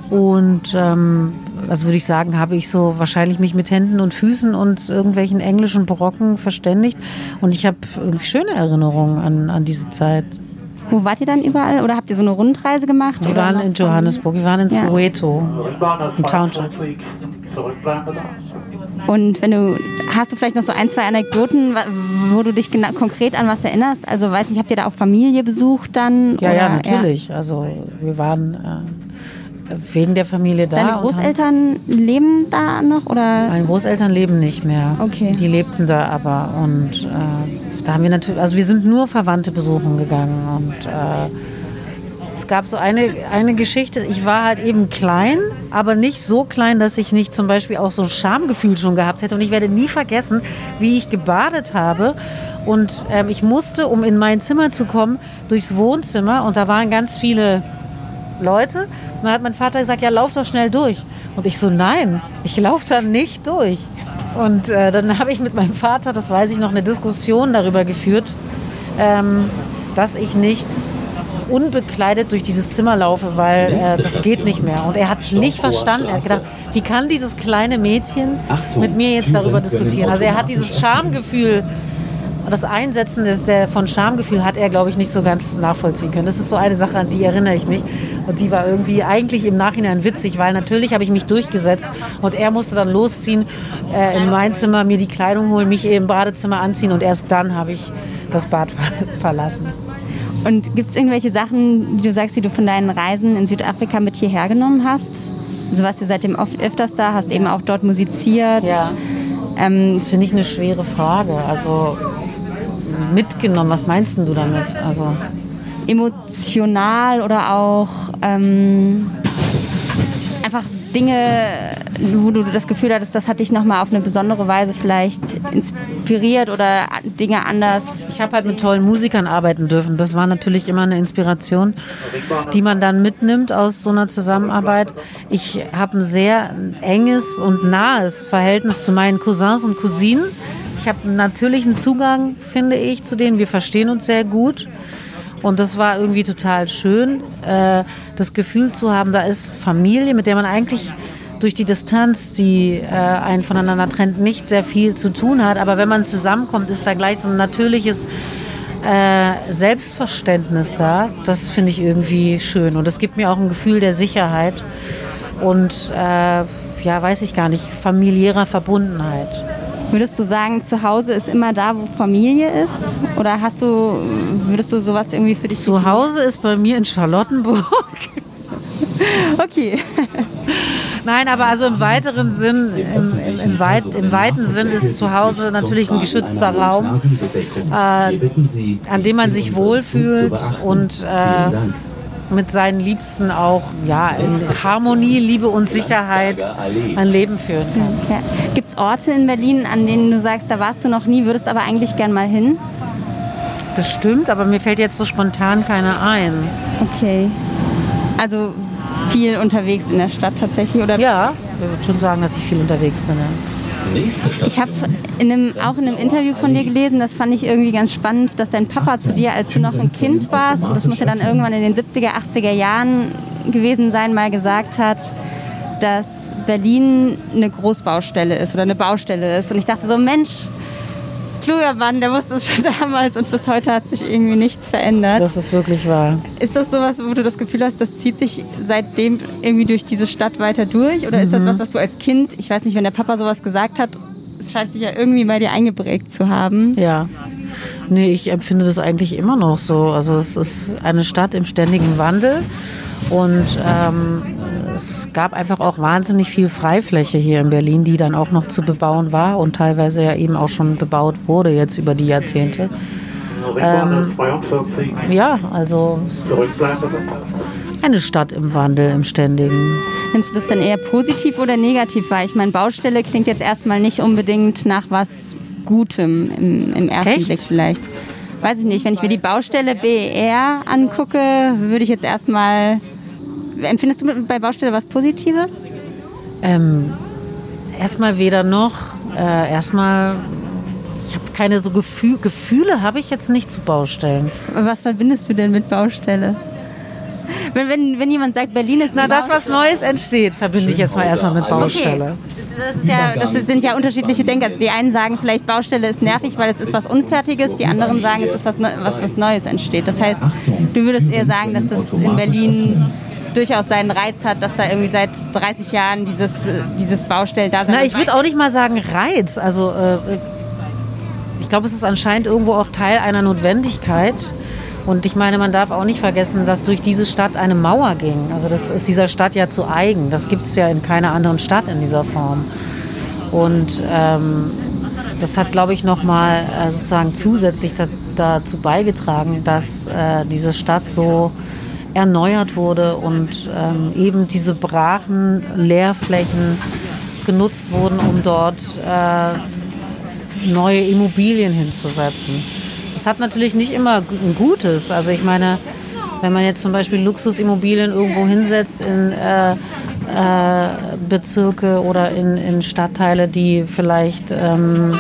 Und ähm, also würde ich sagen, habe ich so wahrscheinlich mich mit Händen und Füßen und irgendwelchen englischen Brocken verständigt. Und ich habe schöne Erinnerungen an, an diese Zeit. Wo wart ihr dann überall? Oder habt ihr so eine Rundreise gemacht? Wir waren in Johannesburg, wir waren in ja. Soweto, im Township. Und wenn du, hast du vielleicht noch so ein, zwei Anekdoten, wo du dich konkret an was erinnerst? Also weiß nicht, habt ihr da auch Familie besucht dann? Ja, oder? ja, natürlich. Ja. Also wir waren äh, wegen der Familie da. Deine Großeltern leben da noch? Oder? Meine Großeltern leben nicht mehr. Okay. Die lebten da aber und äh, da haben wir natürlich, also wir sind nur Verwandte besuchen gegangen und äh, es gab so eine, eine Geschichte, ich war halt eben klein, aber nicht so klein, dass ich nicht zum Beispiel auch so ein Schamgefühl schon gehabt hätte. Und ich werde nie vergessen, wie ich gebadet habe. Und ähm, ich musste, um in mein Zimmer zu kommen, durchs Wohnzimmer und da waren ganz viele Leute. Und dann hat mein Vater gesagt, ja, lauf doch schnell durch. Und ich so, nein, ich laufe da nicht durch. Und äh, dann habe ich mit meinem Vater, das weiß ich noch, eine Diskussion darüber geführt, ähm, dass ich nicht unbekleidet durch dieses Zimmer laufe, weil äh, das geht nicht mehr. Und er hat es nicht verstanden. Er hat gedacht, wie kann dieses kleine Mädchen mit mir jetzt darüber diskutieren? Also er hat dieses Schamgefühl das Einsetzen des, der, von Schamgefühl hat er, glaube ich, nicht so ganz nachvollziehen können. Das ist so eine Sache, an die erinnere ich mich. Und die war irgendwie eigentlich im Nachhinein witzig, weil natürlich habe ich mich durchgesetzt und er musste dann losziehen, äh, in mein Zimmer mir die Kleidung holen, mich im Badezimmer anziehen und erst dann habe ich das Bad verlassen. Und gibt es irgendwelche Sachen, die du sagst, die du von deinen Reisen in Südafrika mit hierher genommen hast? Also warst du seitdem oft öfters da, hast eben auch dort musiziert. Ja. Ähm, das finde ich eine schwere Frage. Also mitgenommen? Was meinst du damit? Also emotional oder auch ähm, einfach Dinge, wo du das Gefühl hattest, das hat dich nochmal auf eine besondere Weise vielleicht inspiriert oder Dinge anders? Ich habe halt mit tollen Musikern arbeiten dürfen. Das war natürlich immer eine Inspiration, die man dann mitnimmt aus so einer Zusammenarbeit. Ich habe ein sehr enges und nahes Verhältnis zu meinen Cousins und Cousinen ich habe einen natürlichen Zugang, finde ich, zu denen. Wir verstehen uns sehr gut. Und das war irgendwie total schön, äh, das Gefühl zu haben, da ist Familie, mit der man eigentlich durch die Distanz, die äh, einen voneinander trennt, nicht sehr viel zu tun hat. Aber wenn man zusammenkommt, ist da gleich so ein natürliches äh, Selbstverständnis da. Das finde ich irgendwie schön. Und es gibt mir auch ein Gefühl der Sicherheit und, äh, ja, weiß ich gar nicht, familiärer Verbundenheit. Würdest du sagen, zu Hause ist immer da, wo Familie ist? Oder hast du, würdest du sowas irgendwie für dich? Zu Hause ist bei mir in Charlottenburg. Okay. Nein, aber also im weiteren Sinn, im, im, im, weit, im weiten Sinn ist zu Hause natürlich ein geschützter Raum, äh, an dem man sich wohlfühlt und äh, mit seinen Liebsten auch ja, in Harmonie, Liebe und Sicherheit ein Leben führen kann. Ja. Gibt es Orte in Berlin, an denen du sagst, da warst du noch nie, würdest aber eigentlich gern mal hin? Bestimmt, aber mir fällt jetzt so spontan keiner ein. Okay. Also viel unterwegs in der Stadt tatsächlich? Oder? Ja, ich würde schon sagen, dass ich viel unterwegs bin. Ja. Ich habe auch in einem Interview von dir gelesen, das fand ich irgendwie ganz spannend, dass dein Papa zu dir, als du noch ein Kind warst, und das muss ja dann irgendwann in den 70er, 80er Jahren gewesen sein, mal gesagt hat, dass Berlin eine Großbaustelle ist oder eine Baustelle ist. Und ich dachte so, Mensch, kluger Mann, der wusste es schon damals und bis heute hat sich irgendwie nichts verändert. Das ist wirklich wahr. Ist das sowas, wo du das Gefühl hast, das zieht sich seitdem irgendwie durch diese Stadt weiter durch? Oder mhm. ist das was, was du als Kind, ich weiß nicht, wenn der Papa sowas gesagt hat, es scheint sich ja irgendwie bei dir eingeprägt zu haben? Ja. Nee, ich empfinde das eigentlich immer noch so. Also es ist eine Stadt im ständigen Wandel und ähm, es gab einfach auch wahnsinnig viel Freifläche hier in Berlin, die dann auch noch zu bebauen war und teilweise ja eben auch schon bebaut wurde jetzt über die Jahrzehnte. Ähm, ja, also es ist eine Stadt im Wandel, im Ständigen. Nimmst du das dann eher positiv oder negativ wahr? Ich meine, Baustelle klingt jetzt erstmal nicht unbedingt nach was Gutem im, im ersten Echt? Blick vielleicht. Weiß ich nicht, wenn ich mir die Baustelle BER angucke, würde ich jetzt erstmal Empfindest du bei Baustelle was Positives? Ähm, erstmal weder noch. Äh, erstmal, ich habe keine so Gefühl, Gefühle habe ich jetzt nicht zu Baustellen. Was verbindest du denn mit Baustelle? Wenn, wenn, wenn jemand sagt, Berlin ist Na, das, was Neues entsteht, verbinde ich jetzt mal erstmal mit Baustelle. Okay. Das, ist ja, das sind ja unterschiedliche Denker. Die einen sagen vielleicht, Baustelle ist nervig, weil es ist was Unfertiges. Die anderen sagen, es ist was, was, was Neues entsteht. Das heißt, du würdest eher sagen, dass das in Berlin durchaus seinen Reiz hat, dass da irgendwie seit 30 Jahren dieses, dieses Baustell-Dasein Na, ich würde auch nicht mal sagen Reiz. Also äh, ich glaube, es ist anscheinend irgendwo auch Teil einer Notwendigkeit. Und ich meine, man darf auch nicht vergessen, dass durch diese Stadt eine Mauer ging. Also das ist dieser Stadt ja zu eigen. Das gibt es ja in keiner anderen Stadt in dieser Form. Und ähm, das hat, glaube ich, nochmal äh, sozusagen zusätzlich da, dazu beigetragen, dass äh, diese Stadt so erneuert wurde und ähm, eben diese brachen Leerflächen genutzt wurden, um dort äh, neue Immobilien hinzusetzen. Das hat natürlich nicht immer ein Gutes. Also ich meine, wenn man jetzt zum Beispiel Luxusimmobilien irgendwo hinsetzt in äh, äh, Bezirke oder in, in Stadtteile, die vielleicht ähm,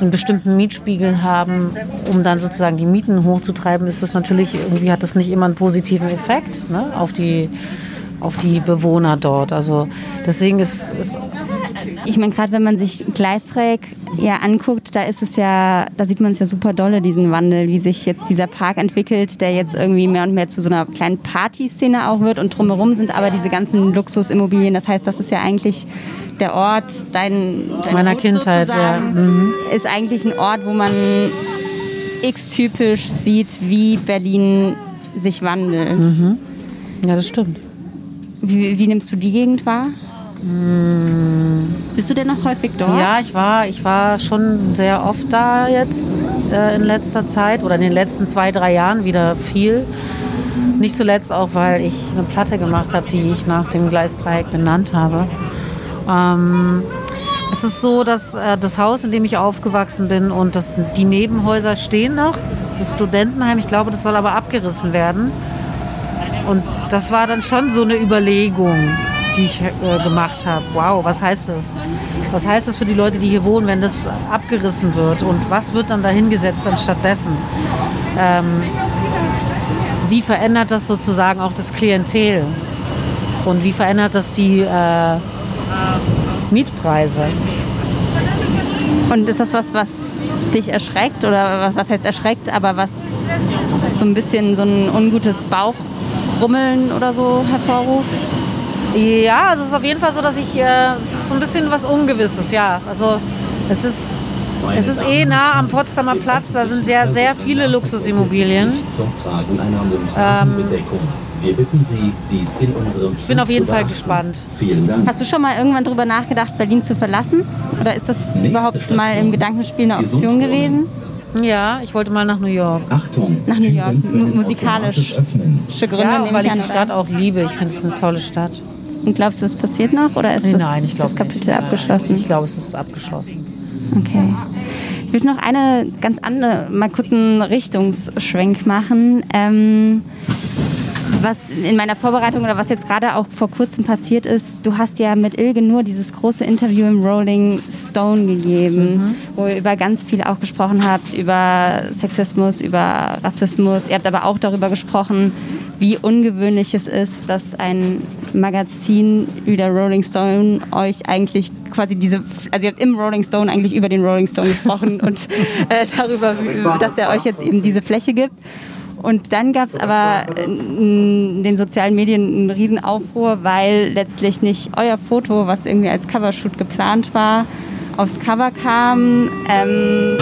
einen bestimmten Mietspiegel haben, um dann sozusagen die Mieten hochzutreiben, ist das natürlich, irgendwie hat das nicht immer einen positiven Effekt ne, auf, die, auf die Bewohner dort. Also deswegen ist, ist ich meine, gerade wenn man sich Gleisdreieck ja anguckt, da ist es ja, da sieht man es ja super dolle, diesen Wandel, wie sich jetzt dieser Park entwickelt, der jetzt irgendwie mehr und mehr zu so einer kleinen Partyszene auch wird und drumherum sind aber diese ganzen Luxusimmobilien. Das heißt, das ist ja eigentlich der Ort dein, dein meiner Hut Kindheit, ja. sozusagen, ist eigentlich ein Ort, wo man x-typisch sieht, wie Berlin sich wandelt. Mhm. Ja, das stimmt. Wie, wie nimmst du die Gegend wahr? Bist du denn noch häufig dort? Ja, ich war, ich war schon sehr oft da jetzt äh, in letzter Zeit oder in den letzten zwei, drei Jahren wieder viel. Nicht zuletzt auch, weil ich eine Platte gemacht habe, die ich nach dem Gleisdreieck benannt habe. Ähm, es ist so, dass äh, das Haus, in dem ich aufgewachsen bin und das, die Nebenhäuser stehen noch. Das Studentenheim, ich glaube, das soll aber abgerissen werden. Und das war dann schon so eine Überlegung, die ich äh, gemacht habe. Wow, was heißt das? Was heißt das für die Leute, die hier wohnen, wenn das abgerissen wird? Und was wird dann dahingesetzt anstattdessen? Ähm, wie verändert das sozusagen auch das Klientel? Und wie verändert das die äh, Mietpreise? Und ist das was, was dich erschreckt oder was, heißt erschreckt, aber was so ein bisschen so ein ungutes Bauchkrummeln oder so hervorruft? Ja, also es ist auf jeden Fall so, dass ich, äh, es ist so ein bisschen was Ungewisses, ja. Also es ist, es ist eh nah am Potsdamer Platz, da sind sehr, sehr viele Luxusimmobilien. Ähm. Wir bitten Sie, dies in unserem Ich bin auf jeden Fall gespannt. Vielen Dank. Hast du schon mal irgendwann drüber nachgedacht, Berlin zu verlassen? Oder ist das Nächste überhaupt Station. mal im Gedankenspiel eine Option gewesen? Ja, ich wollte mal nach New York. Achtung. Nach New York, musikalisch. Gründe Ja, weil ich an, die? Stadt auch liebe. Ich finde es eine tolle Stadt. Und glaubst du, es passiert noch oder ist Nee, das, Nein, ich glaube das Kapitel nicht. abgeschlossen? Ich glaube, es ist abgeschlossen. Okay. Ich will noch eine ganz andere, mal kurz einen Richtungsschwenk machen. Ähm, was in meiner Vorbereitung oder was jetzt gerade auch vor kurzem passiert ist, du hast ja mit Ilge nur dieses große Interview im Rolling Stone gegeben, wo ihr über ganz viel auch gesprochen habt, über Sexismus, über Rassismus. Ihr habt aber auch darüber gesprochen, wie ungewöhnlich es ist, dass ein Magazin wie der Rolling Stone euch eigentlich quasi diese, also ihr habt im Rolling Stone eigentlich über den Rolling Stone gesprochen und äh, darüber, dass er euch jetzt eben diese Fläche gibt. Und dann gab es aber in den sozialen Medien einen riesen Aufruhr, weil letztlich nicht euer Foto, was irgendwie als Covershoot geplant war, aufs Cover kam, ähm,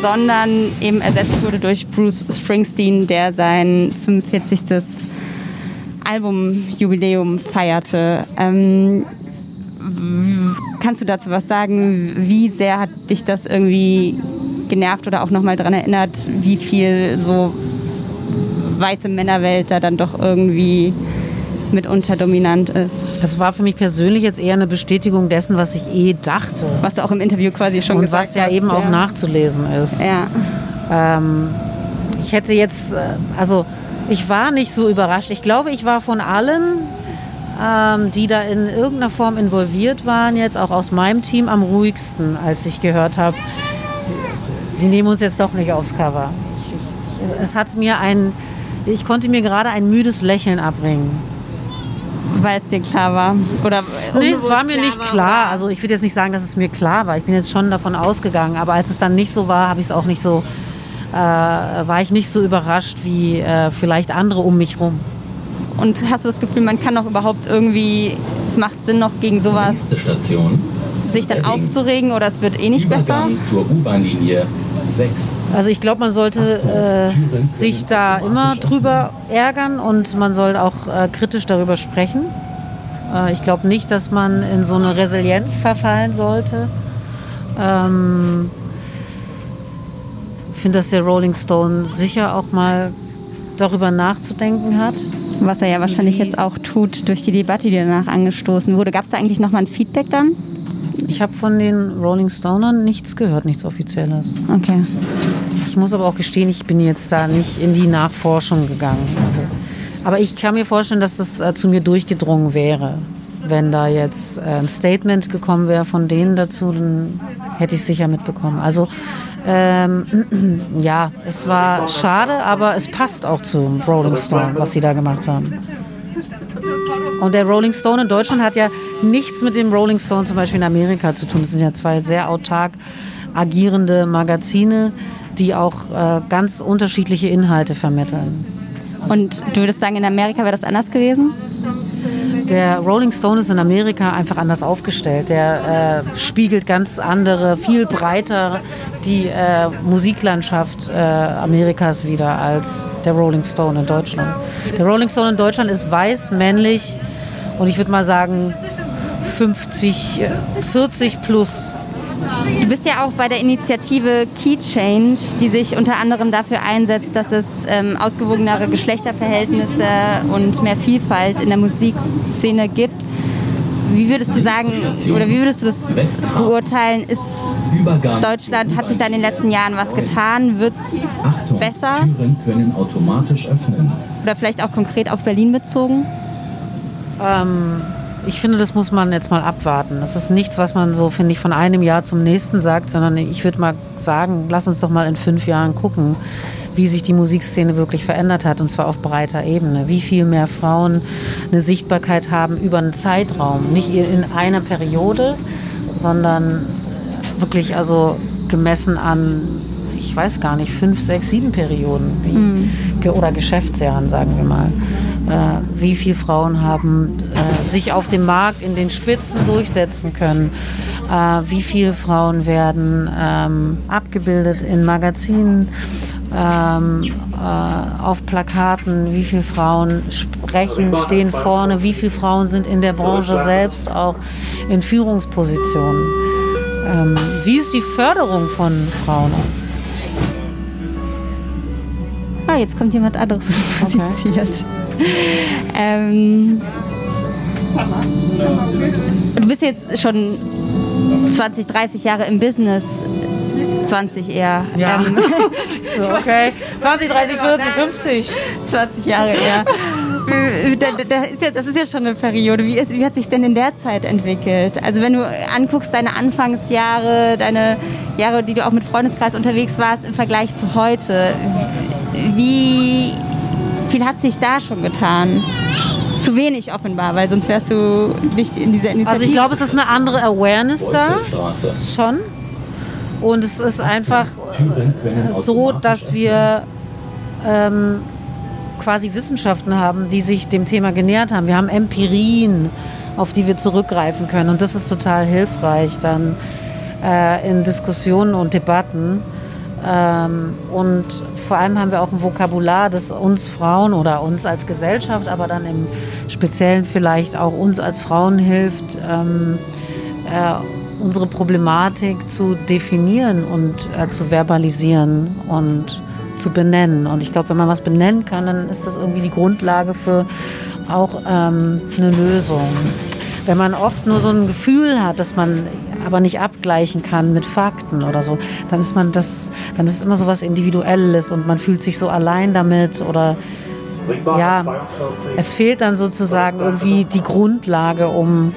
sondern eben ersetzt wurde durch Bruce Springsteen, der sein 45. Albumjubiläum feierte. Ähm, kannst du dazu was sagen? Wie sehr hat dich das irgendwie genervt oder auch nochmal daran erinnert, wie viel so weiße Männerwelt da dann doch irgendwie mitunter dominant ist? Das war für mich persönlich jetzt eher eine Bestätigung dessen, was ich eh dachte. Was du auch im Interview quasi schon Und gesagt was ja hast. eben auch nachzulesen ist. Ja. Ähm, ich hätte jetzt, äh, also ich war nicht so überrascht. Ich glaube, ich war von allen, ähm, die da in irgendeiner Form involviert waren, jetzt auch aus meinem Team am ruhigsten, als ich gehört habe, sie nehmen uns jetzt doch nicht aufs Cover. Ich, ich, es hat mir ein, ich konnte mir gerade ein müdes Lächeln abbringen. Weil es dir klar war. Oder Nee, es war mir unbewusst nicht war, klar. oder? Also ich würde jetzt nicht sagen, dass es mir klar war. Ich bin jetzt schon davon ausgegangen. Aber als es dann nicht so war, habe ich es auch nicht so, äh, war ich nicht so überrascht wie äh, vielleicht andere um mich rum. Und hast du das Gefühl, man kann doch überhaupt irgendwie, es macht Sinn noch gegen sowas Nächste Station. sich dann aufzuregen oder es wird eh nicht besser? Übergang zur U-Bahn-Linie 6. Also ich glaube, man sollte äh, sich da immer drüber ärgern und man soll auch äh, kritisch darüber sprechen. Äh, ich glaube nicht, dass man in so eine Resilienz verfallen sollte. Ähm, ich finde, dass der Rolling Stone sicher auch mal darüber nachzudenken hat. Was er ja wahrscheinlich jetzt auch tut durch die Debatte, die danach angestoßen wurde. Gab es da eigentlich nochmal ein Feedback dann? Ich habe von den Rolling Stonern nichts gehört, nichts Offizielles. Okay. Ich muss aber auch gestehen, ich bin jetzt da nicht in die Nachforschung gegangen. Also, aber ich kann mir vorstellen, dass das äh, zu mir durchgedrungen wäre. Wenn da jetzt äh, ein Statement gekommen wäre von denen dazu, dann hätte ich es sicher mitbekommen. Also ähm, ja, es war schade, aber es passt auch zum Rolling Stone, was sie da gemacht haben. Und der Rolling Stone in Deutschland hat ja nichts mit dem Rolling Stone zum Beispiel in Amerika zu tun. Das sind ja zwei sehr autark agierende Magazine, die auch äh, ganz unterschiedliche Inhalte vermitteln. Und du würdest sagen, in Amerika wäre das anders gewesen? Der Rolling Stone ist in Amerika einfach anders aufgestellt. Der äh, spiegelt ganz andere, viel breiter die äh, Musiklandschaft äh, Amerikas wieder als der Rolling Stone in Deutschland. Der Rolling Stone in Deutschland ist weiß, männlich und ich würde mal sagen 50, äh, 40 plus. Du bist ja auch bei der Initiative Key Change, die sich unter anderem dafür einsetzt, dass es ähm, ausgewogenere Geschlechterverhältnisse und mehr Vielfalt in der Musikszene gibt. Wie würdest du sagen, oder wie würdest du das beurteilen? Ist. Deutschland, hat sich da in den letzten Jahren was getan? Wird es besser? Oder vielleicht auch konkret auf Berlin bezogen? Ähm, ich finde, das muss man jetzt mal abwarten. Das ist nichts, was man so, finde ich, von einem Jahr zum nächsten sagt, sondern ich würde mal sagen, lass uns doch mal in fünf Jahren gucken, wie sich die Musikszene wirklich verändert hat, und zwar auf breiter Ebene. Wie viel mehr Frauen eine Sichtbarkeit haben über einen Zeitraum, nicht in einer Periode, sondern wirklich also gemessen an, ich weiß gar nicht, fünf, sechs, sieben Perioden wie, oder Geschäftsjahren, sagen wir mal. Äh, wie viele Frauen haben äh, sich auf dem Markt in den Spitzen durchsetzen können? Äh, wie viele Frauen werden ähm, abgebildet in Magazinen? ähm, äh, auf Plakaten, wie viele Frauen sprechen, stehen vorne, wie viele Frauen sind in der Branche selbst auch in Führungspositionen. Ähm, wie ist die Förderung von Frauen? Ah, jetzt kommt jemand anderes musiziert. Ähm, du bist jetzt schon 20, 30 Jahre im Business. 20 eher. Ja. Ähm, So, okay. 20, 30, 40, 50. 20 Jahre eher. Das ist ja schon eine Periode. Wie, ist, wie hat sich denn in der Zeit entwickelt? Also wenn du anguckst, deine Anfangsjahre, deine Jahre, die du auch mit Freundeskreis unterwegs warst im Vergleich zu heute, wie viel hat sich da schon getan? Zu wenig offenbar, weil sonst wärst du nicht in dieser Initiative. Also ich glaube, es ist eine andere Awareness da, schon. Und es ist einfach so, dass wir ähm, quasi Wissenschaften haben, die sich dem Thema genähert haben. Wir haben Empirien, auf die wir zurückgreifen können. Und das ist total hilfreich dann äh, in Diskussionen und Debatten. Ähm, und vor allem haben wir auch ein Vokabular, das uns Frauen oder uns als Gesellschaft, aber dann im Speziellen vielleicht auch uns als Frauen hilft, ähm, äh, unsere Problematik zu definieren und äh, zu verbalisieren und zu benennen. Und ich glaube, wenn man was benennen kann, dann ist das irgendwie die Grundlage für auch ähm, eine Lösung. Wenn man oft nur so ein Gefühl hat, dass man aber nicht abgleichen kann mit Fakten oder so, dann ist man das, dann ist es immer so was Individuelles und man fühlt sich so allein damit oder ja, es fehlt dann sozusagen irgendwie die Grundlage, um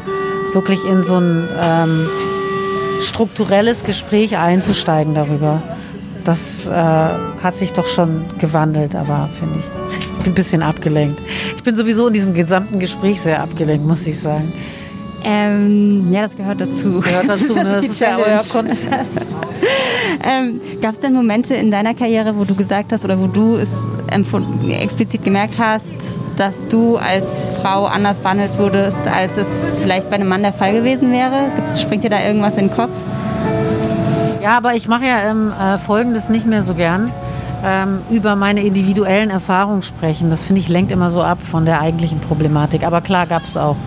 wirklich in so ein ähm, strukturelles Gespräch einzusteigen darüber. Das äh, hat sich doch schon gewandelt, aber finde ich. Ich bin ein bisschen abgelenkt. Ich bin sowieso in diesem gesamten Gespräch sehr abgelenkt, muss ich sagen. Ähm, ja, das gehört dazu. Gehört dazu, ne? das ist ja euer Konzept. Ähm, Gab es denn Momente in deiner Karriere, wo du gesagt hast oder wo du es explizit gemerkt hast, dass du als Frau anders behandelt wurdest, als es vielleicht bei einem Mann der Fall gewesen wäre? Springt dir da irgendwas in den Kopf? Ja, aber ich mache ja ähm, äh, Folgendes nicht mehr so gern. Ähm, über meine individuellen Erfahrungen sprechen. Das finde ich lenkt immer so ab von der eigentlichen Problematik. Aber klar gab es auch.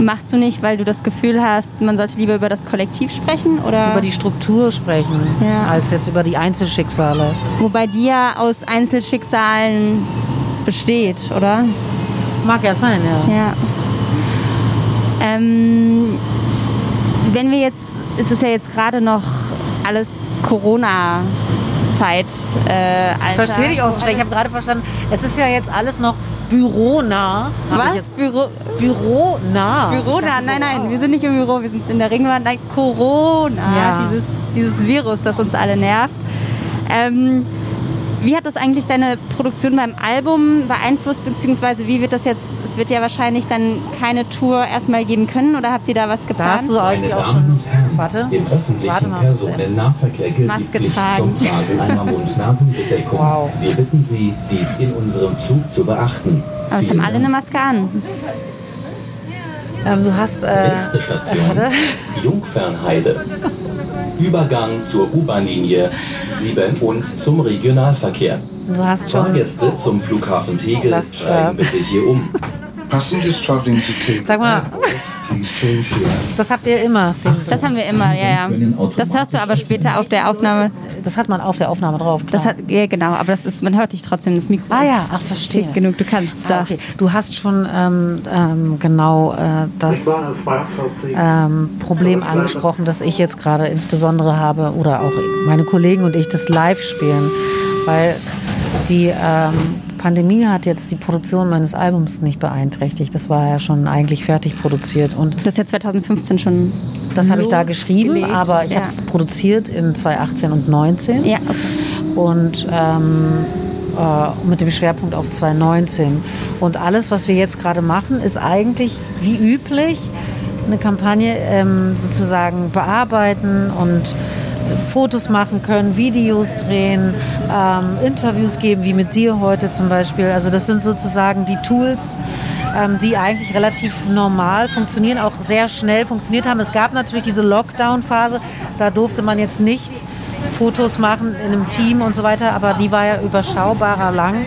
Machst du nicht, weil du das Gefühl hast, man sollte lieber über das Kollektiv sprechen? Oder Über die Struktur sprechen, Ja. als jetzt über die Einzelschicksale. wobei die ja aus Einzelschicksalen besteht, oder? Mag ja sein, ja. Ja. Ähm, wenn wir jetzt, es ist ja jetzt gerade noch alles Corona-Zeit. Äh, Ich verstehe dich auch so schlecht. Ich habe gerade verstanden, es ist ja jetzt alles noch büronah. Was? Büro, büronah. So, Nein, nein, wow. wir sind nicht im Büro, wir sind in der Ringwand. Nein, Corona, Ja. dieses, dieses Virus, das uns alle nervt. Ähm, wie hat das eigentlich deine Produktion beim Album beeinflusst, beziehungsweise wie wird das jetzt, es wird ja wahrscheinlich dann keine Tour erstmal geben können oder habt ihr da was Da geplant? hast du eigentlich auch schon. Warte. Im öffentlichen Warte mal. Personennahverkehr gilt Maske die tragen. zum Tragen einer Mund-Nasen-Bedeckung. Wow. Wir bitten Sie, dies in unserem Zug zu beachten. Aber es haben alle eine. Maske an. Ähm, du hast. Äh, Nächste Station, warte. Jungfernheide. Übergang zur U-Bahn-Linie 7 und zum Regionalverkehr. Du hast schon. Fahrgäste zum Flughafen Tegel Das, steigen äh, bitte hier um. Passengers traveling to Cape Sag mal. Das habt ihr immer. Das haben wir immer, ja, ja. Das hörst du aber später auf der Aufnahme. das hat man auf der Aufnahme drauf. Klar. Das hat, ja, genau, aber das ist, man hört dich trotzdem, das Mikro. ah ja, ach verstehe. Genug, du kannst, Ah, okay. Du hast schon ähm, ähm, genau äh, das ähm, Problem angesprochen, das ich jetzt gerade insbesondere habe oder auch meine Kollegen und ich das live spielen. Weil die ähm, Pandemie hat jetzt die Produktion meines Albums nicht beeinträchtigt. Das war ja schon eigentlich fertig produziert. Und Du hast ja 2015 schon. das habe ich da geschrieben, losgelegt. aber ich ja. habe es produziert in 2018 und 2019 Ja, okay. und ähm, äh, mit dem Schwerpunkt auf 2019. Und alles, was wir jetzt gerade machen, ist eigentlich wie üblich eine Kampagne ähm, sozusagen bearbeiten und Fotos machen können, Videos drehen, ähm, Interviews geben, wie mit dir heute zum Beispiel. Also das sind sozusagen die Tools, ähm, die eigentlich relativ normal funktionieren, auch sehr schnell funktioniert haben. Es gab natürlich diese Lockdown-Phase, da durfte man jetzt nicht Fotos machen in einem Team und so weiter, aber die war ja überschaubarer lang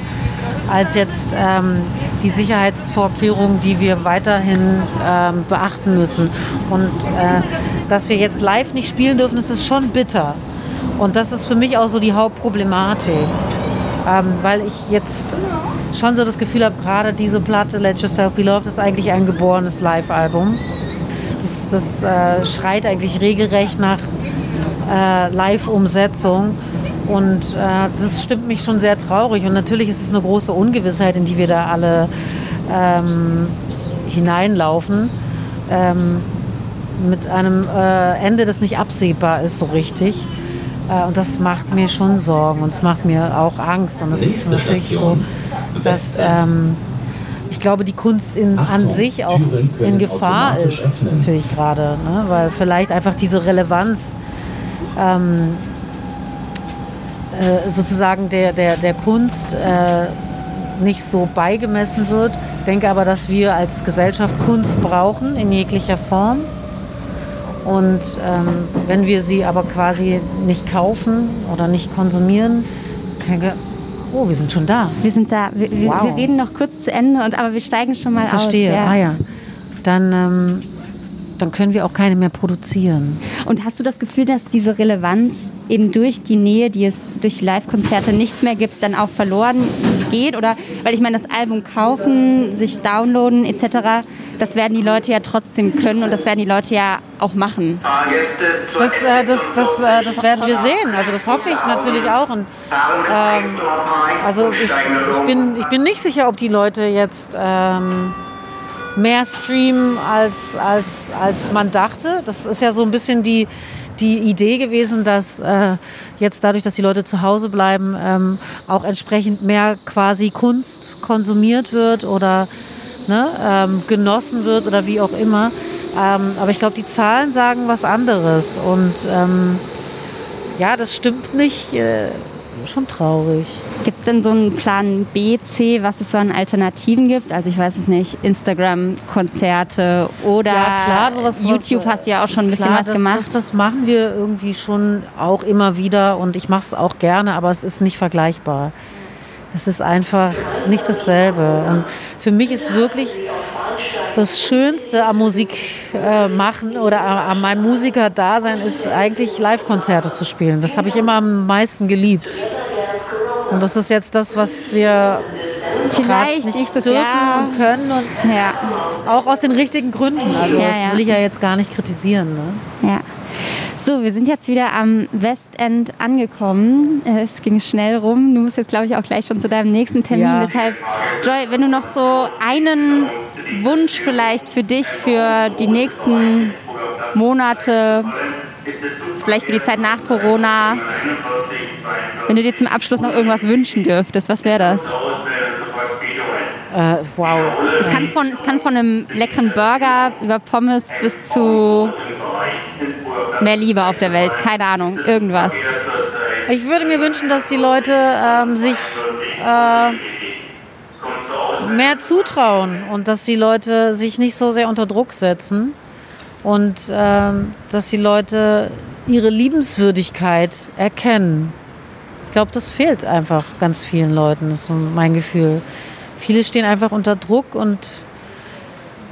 als jetzt ähm, die Sicherheitsvorkehrungen, die wir weiterhin ähm, beachten müssen. Und äh, dass wir jetzt live nicht spielen dürfen, das ist schon bitter. Und das ist für mich auch so die Hauptproblematik, ähm, weil ich jetzt schon so das Gefühl habe, gerade diese Platte Let Yourself Be Loved ist eigentlich ein geborenes Live-Album. Das, das äh, schreit eigentlich regelrecht nach äh, Live-Umsetzung. Und äh, das stimmt mich schon sehr traurig. Und natürlich ist es eine große Ungewissheit, in die wir da alle ähm, hineinlaufen. Ähm, mit einem äh, Ende, das nicht absehbar ist so richtig. Äh, und das macht mir schon Sorgen und es macht mir auch Angst. Und es ist natürlich so, dass ähm, ich glaube, die Kunst in, an sich auch in Gefahr ist, natürlich gerade, ne? weil vielleicht einfach diese Relevanz ähm, äh, sozusagen der, der, der Kunst äh, nicht so beigemessen wird. Ich denke aber, dass wir als Gesellschaft Kunst brauchen in jeglicher Form. Und ähm, wenn wir sie aber quasi nicht kaufen oder nicht konsumieren, denke oh, wir sind schon da. Wir sind da. Wir, Wow. wir reden noch kurz zu Ende, und, aber wir steigen schon mal Verstehe, aus. ja. ah ja. Dann, ähm, dann können wir auch keine mehr produzieren. Und hast du das Gefühl, dass diese Relevanz eben durch die Nähe, die es durch Live-Konzerte nicht mehr gibt, dann auch verloren geht? Oder weil ich meine, das Album kaufen, sich downloaden etc., das werden die Leute ja trotzdem können und das werden die Leute ja auch machen. Das, äh, das, das, äh, das werden wir sehen. Also das hoffe ich natürlich auch. Und, ähm, also ich, ich, bin, ich bin nicht sicher, ob die Leute jetzt ähm, mehr streamen, als, als, als man dachte. Das ist ja so ein bisschen die, die Idee gewesen, dass äh, jetzt dadurch, dass die Leute zu Hause bleiben, ähm, auch entsprechend mehr quasi Kunst konsumiert wird oder ne, ähm, genossen wird oder wie auch immer. Ähm, aber ich glaube, die Zahlen sagen was anderes. Und ähm, ja, das stimmt nicht. Äh, schon traurig. Gibt es denn so einen Plan B, C, was es so an Alternativen gibt? Also ich weiß es nicht, Instagram-Konzerte oder Ja, klar, sowas- YouTube sowas, hast du ja auch schon ein bisschen Klar, was das, gemacht. Das, das machen wir irgendwie schon auch immer wieder und ich mache es auch gerne, aber es ist nicht vergleichbar. Es ist einfach nicht dasselbe. Und für mich ist wirklich das Schönste am Musik äh, machen oder an meinem Musiker-Dasein ist eigentlich Live-Konzerte zu spielen. Das habe ich immer am meisten geliebt. Und das ist jetzt das, was wir Vielleicht nicht nächstes dürfen Jahr. und können und ja, auch aus den richtigen Gründen. Also Ja, das ja. will ich ja jetzt gar nicht kritisieren. Ne? ja. So, wir sind jetzt wieder am Westend angekommen. Es ging schnell rum. Du musst jetzt, glaube ich, auch gleich schon zu deinem nächsten Termin. Ja. Deshalb, Joy, wenn du noch so einen Wunsch vielleicht für dich, für die nächsten Monate, vielleicht für die Zeit nach Corona, wenn du dir zum Abschluss noch irgendwas wünschen dürftest, was wäre das? Äh, wow. Es kann, von, es kann von einem leckeren Burger über Pommes bis zu mehr Liebe auf der Welt. Keine Ahnung, irgendwas. Ich würde mir wünschen, dass die Leute ähm, sich äh, mehr zutrauen und dass die Leute sich nicht so sehr unter Druck setzen und ähm, dass die Leute ihre Liebenswürdigkeit erkennen. Ich glaube, das fehlt einfach ganz vielen Leuten, ist so mein Gefühl. Viele stehen einfach unter Druck und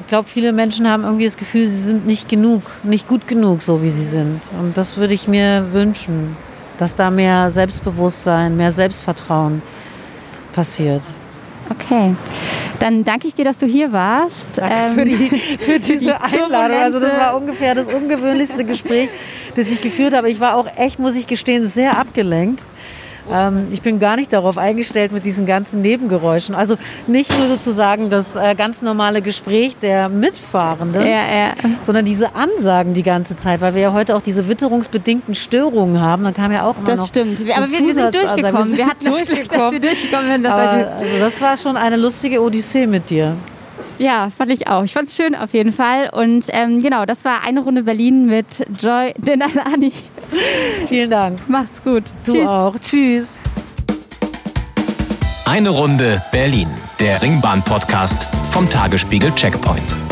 ich glaube, viele Menschen haben irgendwie das Gefühl, sie sind nicht genug, nicht gut genug, so wie sie sind. Und das würde ich mir wünschen, dass da mehr Selbstbewusstsein, mehr Selbstvertrauen passiert. Okay. Dann danke ich dir, dass du hier warst. Danke Ähm, für, die, für diese die Einladung. Also das war ungefähr das ungewöhnlichste Gespräch, das ich geführt habe. Ich war auch echt, muss ich gestehen, sehr abgelenkt, Ähm, ich bin gar nicht darauf eingestellt mit diesen ganzen Nebengeräuschen. Also nicht nur sozusagen das äh, ganz normale Gespräch der Mitfahrenden, Ja, ja. sondern diese Ansagen die ganze Zeit, weil wir ja heute auch diese witterungsbedingten Störungen haben. Da kam ja auch immer Das stimmt. so Wir- Aber wir, wir sind durchgekommen. Wir, sind hatten das Glück, dass wir durchgekommen. durchgekommen sind. Das also das war schon eine lustige Odyssee mit dir. Ja, fand ich auch. Ich fand es schön auf jeden Fall. Und ähm, genau, das war eine Runde Berlin mit Joy Denalani. Vielen Dank. Macht's gut. Du Tschüss. auch. Tschüss. Eine Runde Berlin, der Ringbahn-Podcast vom Tagesspiegel Checkpoint.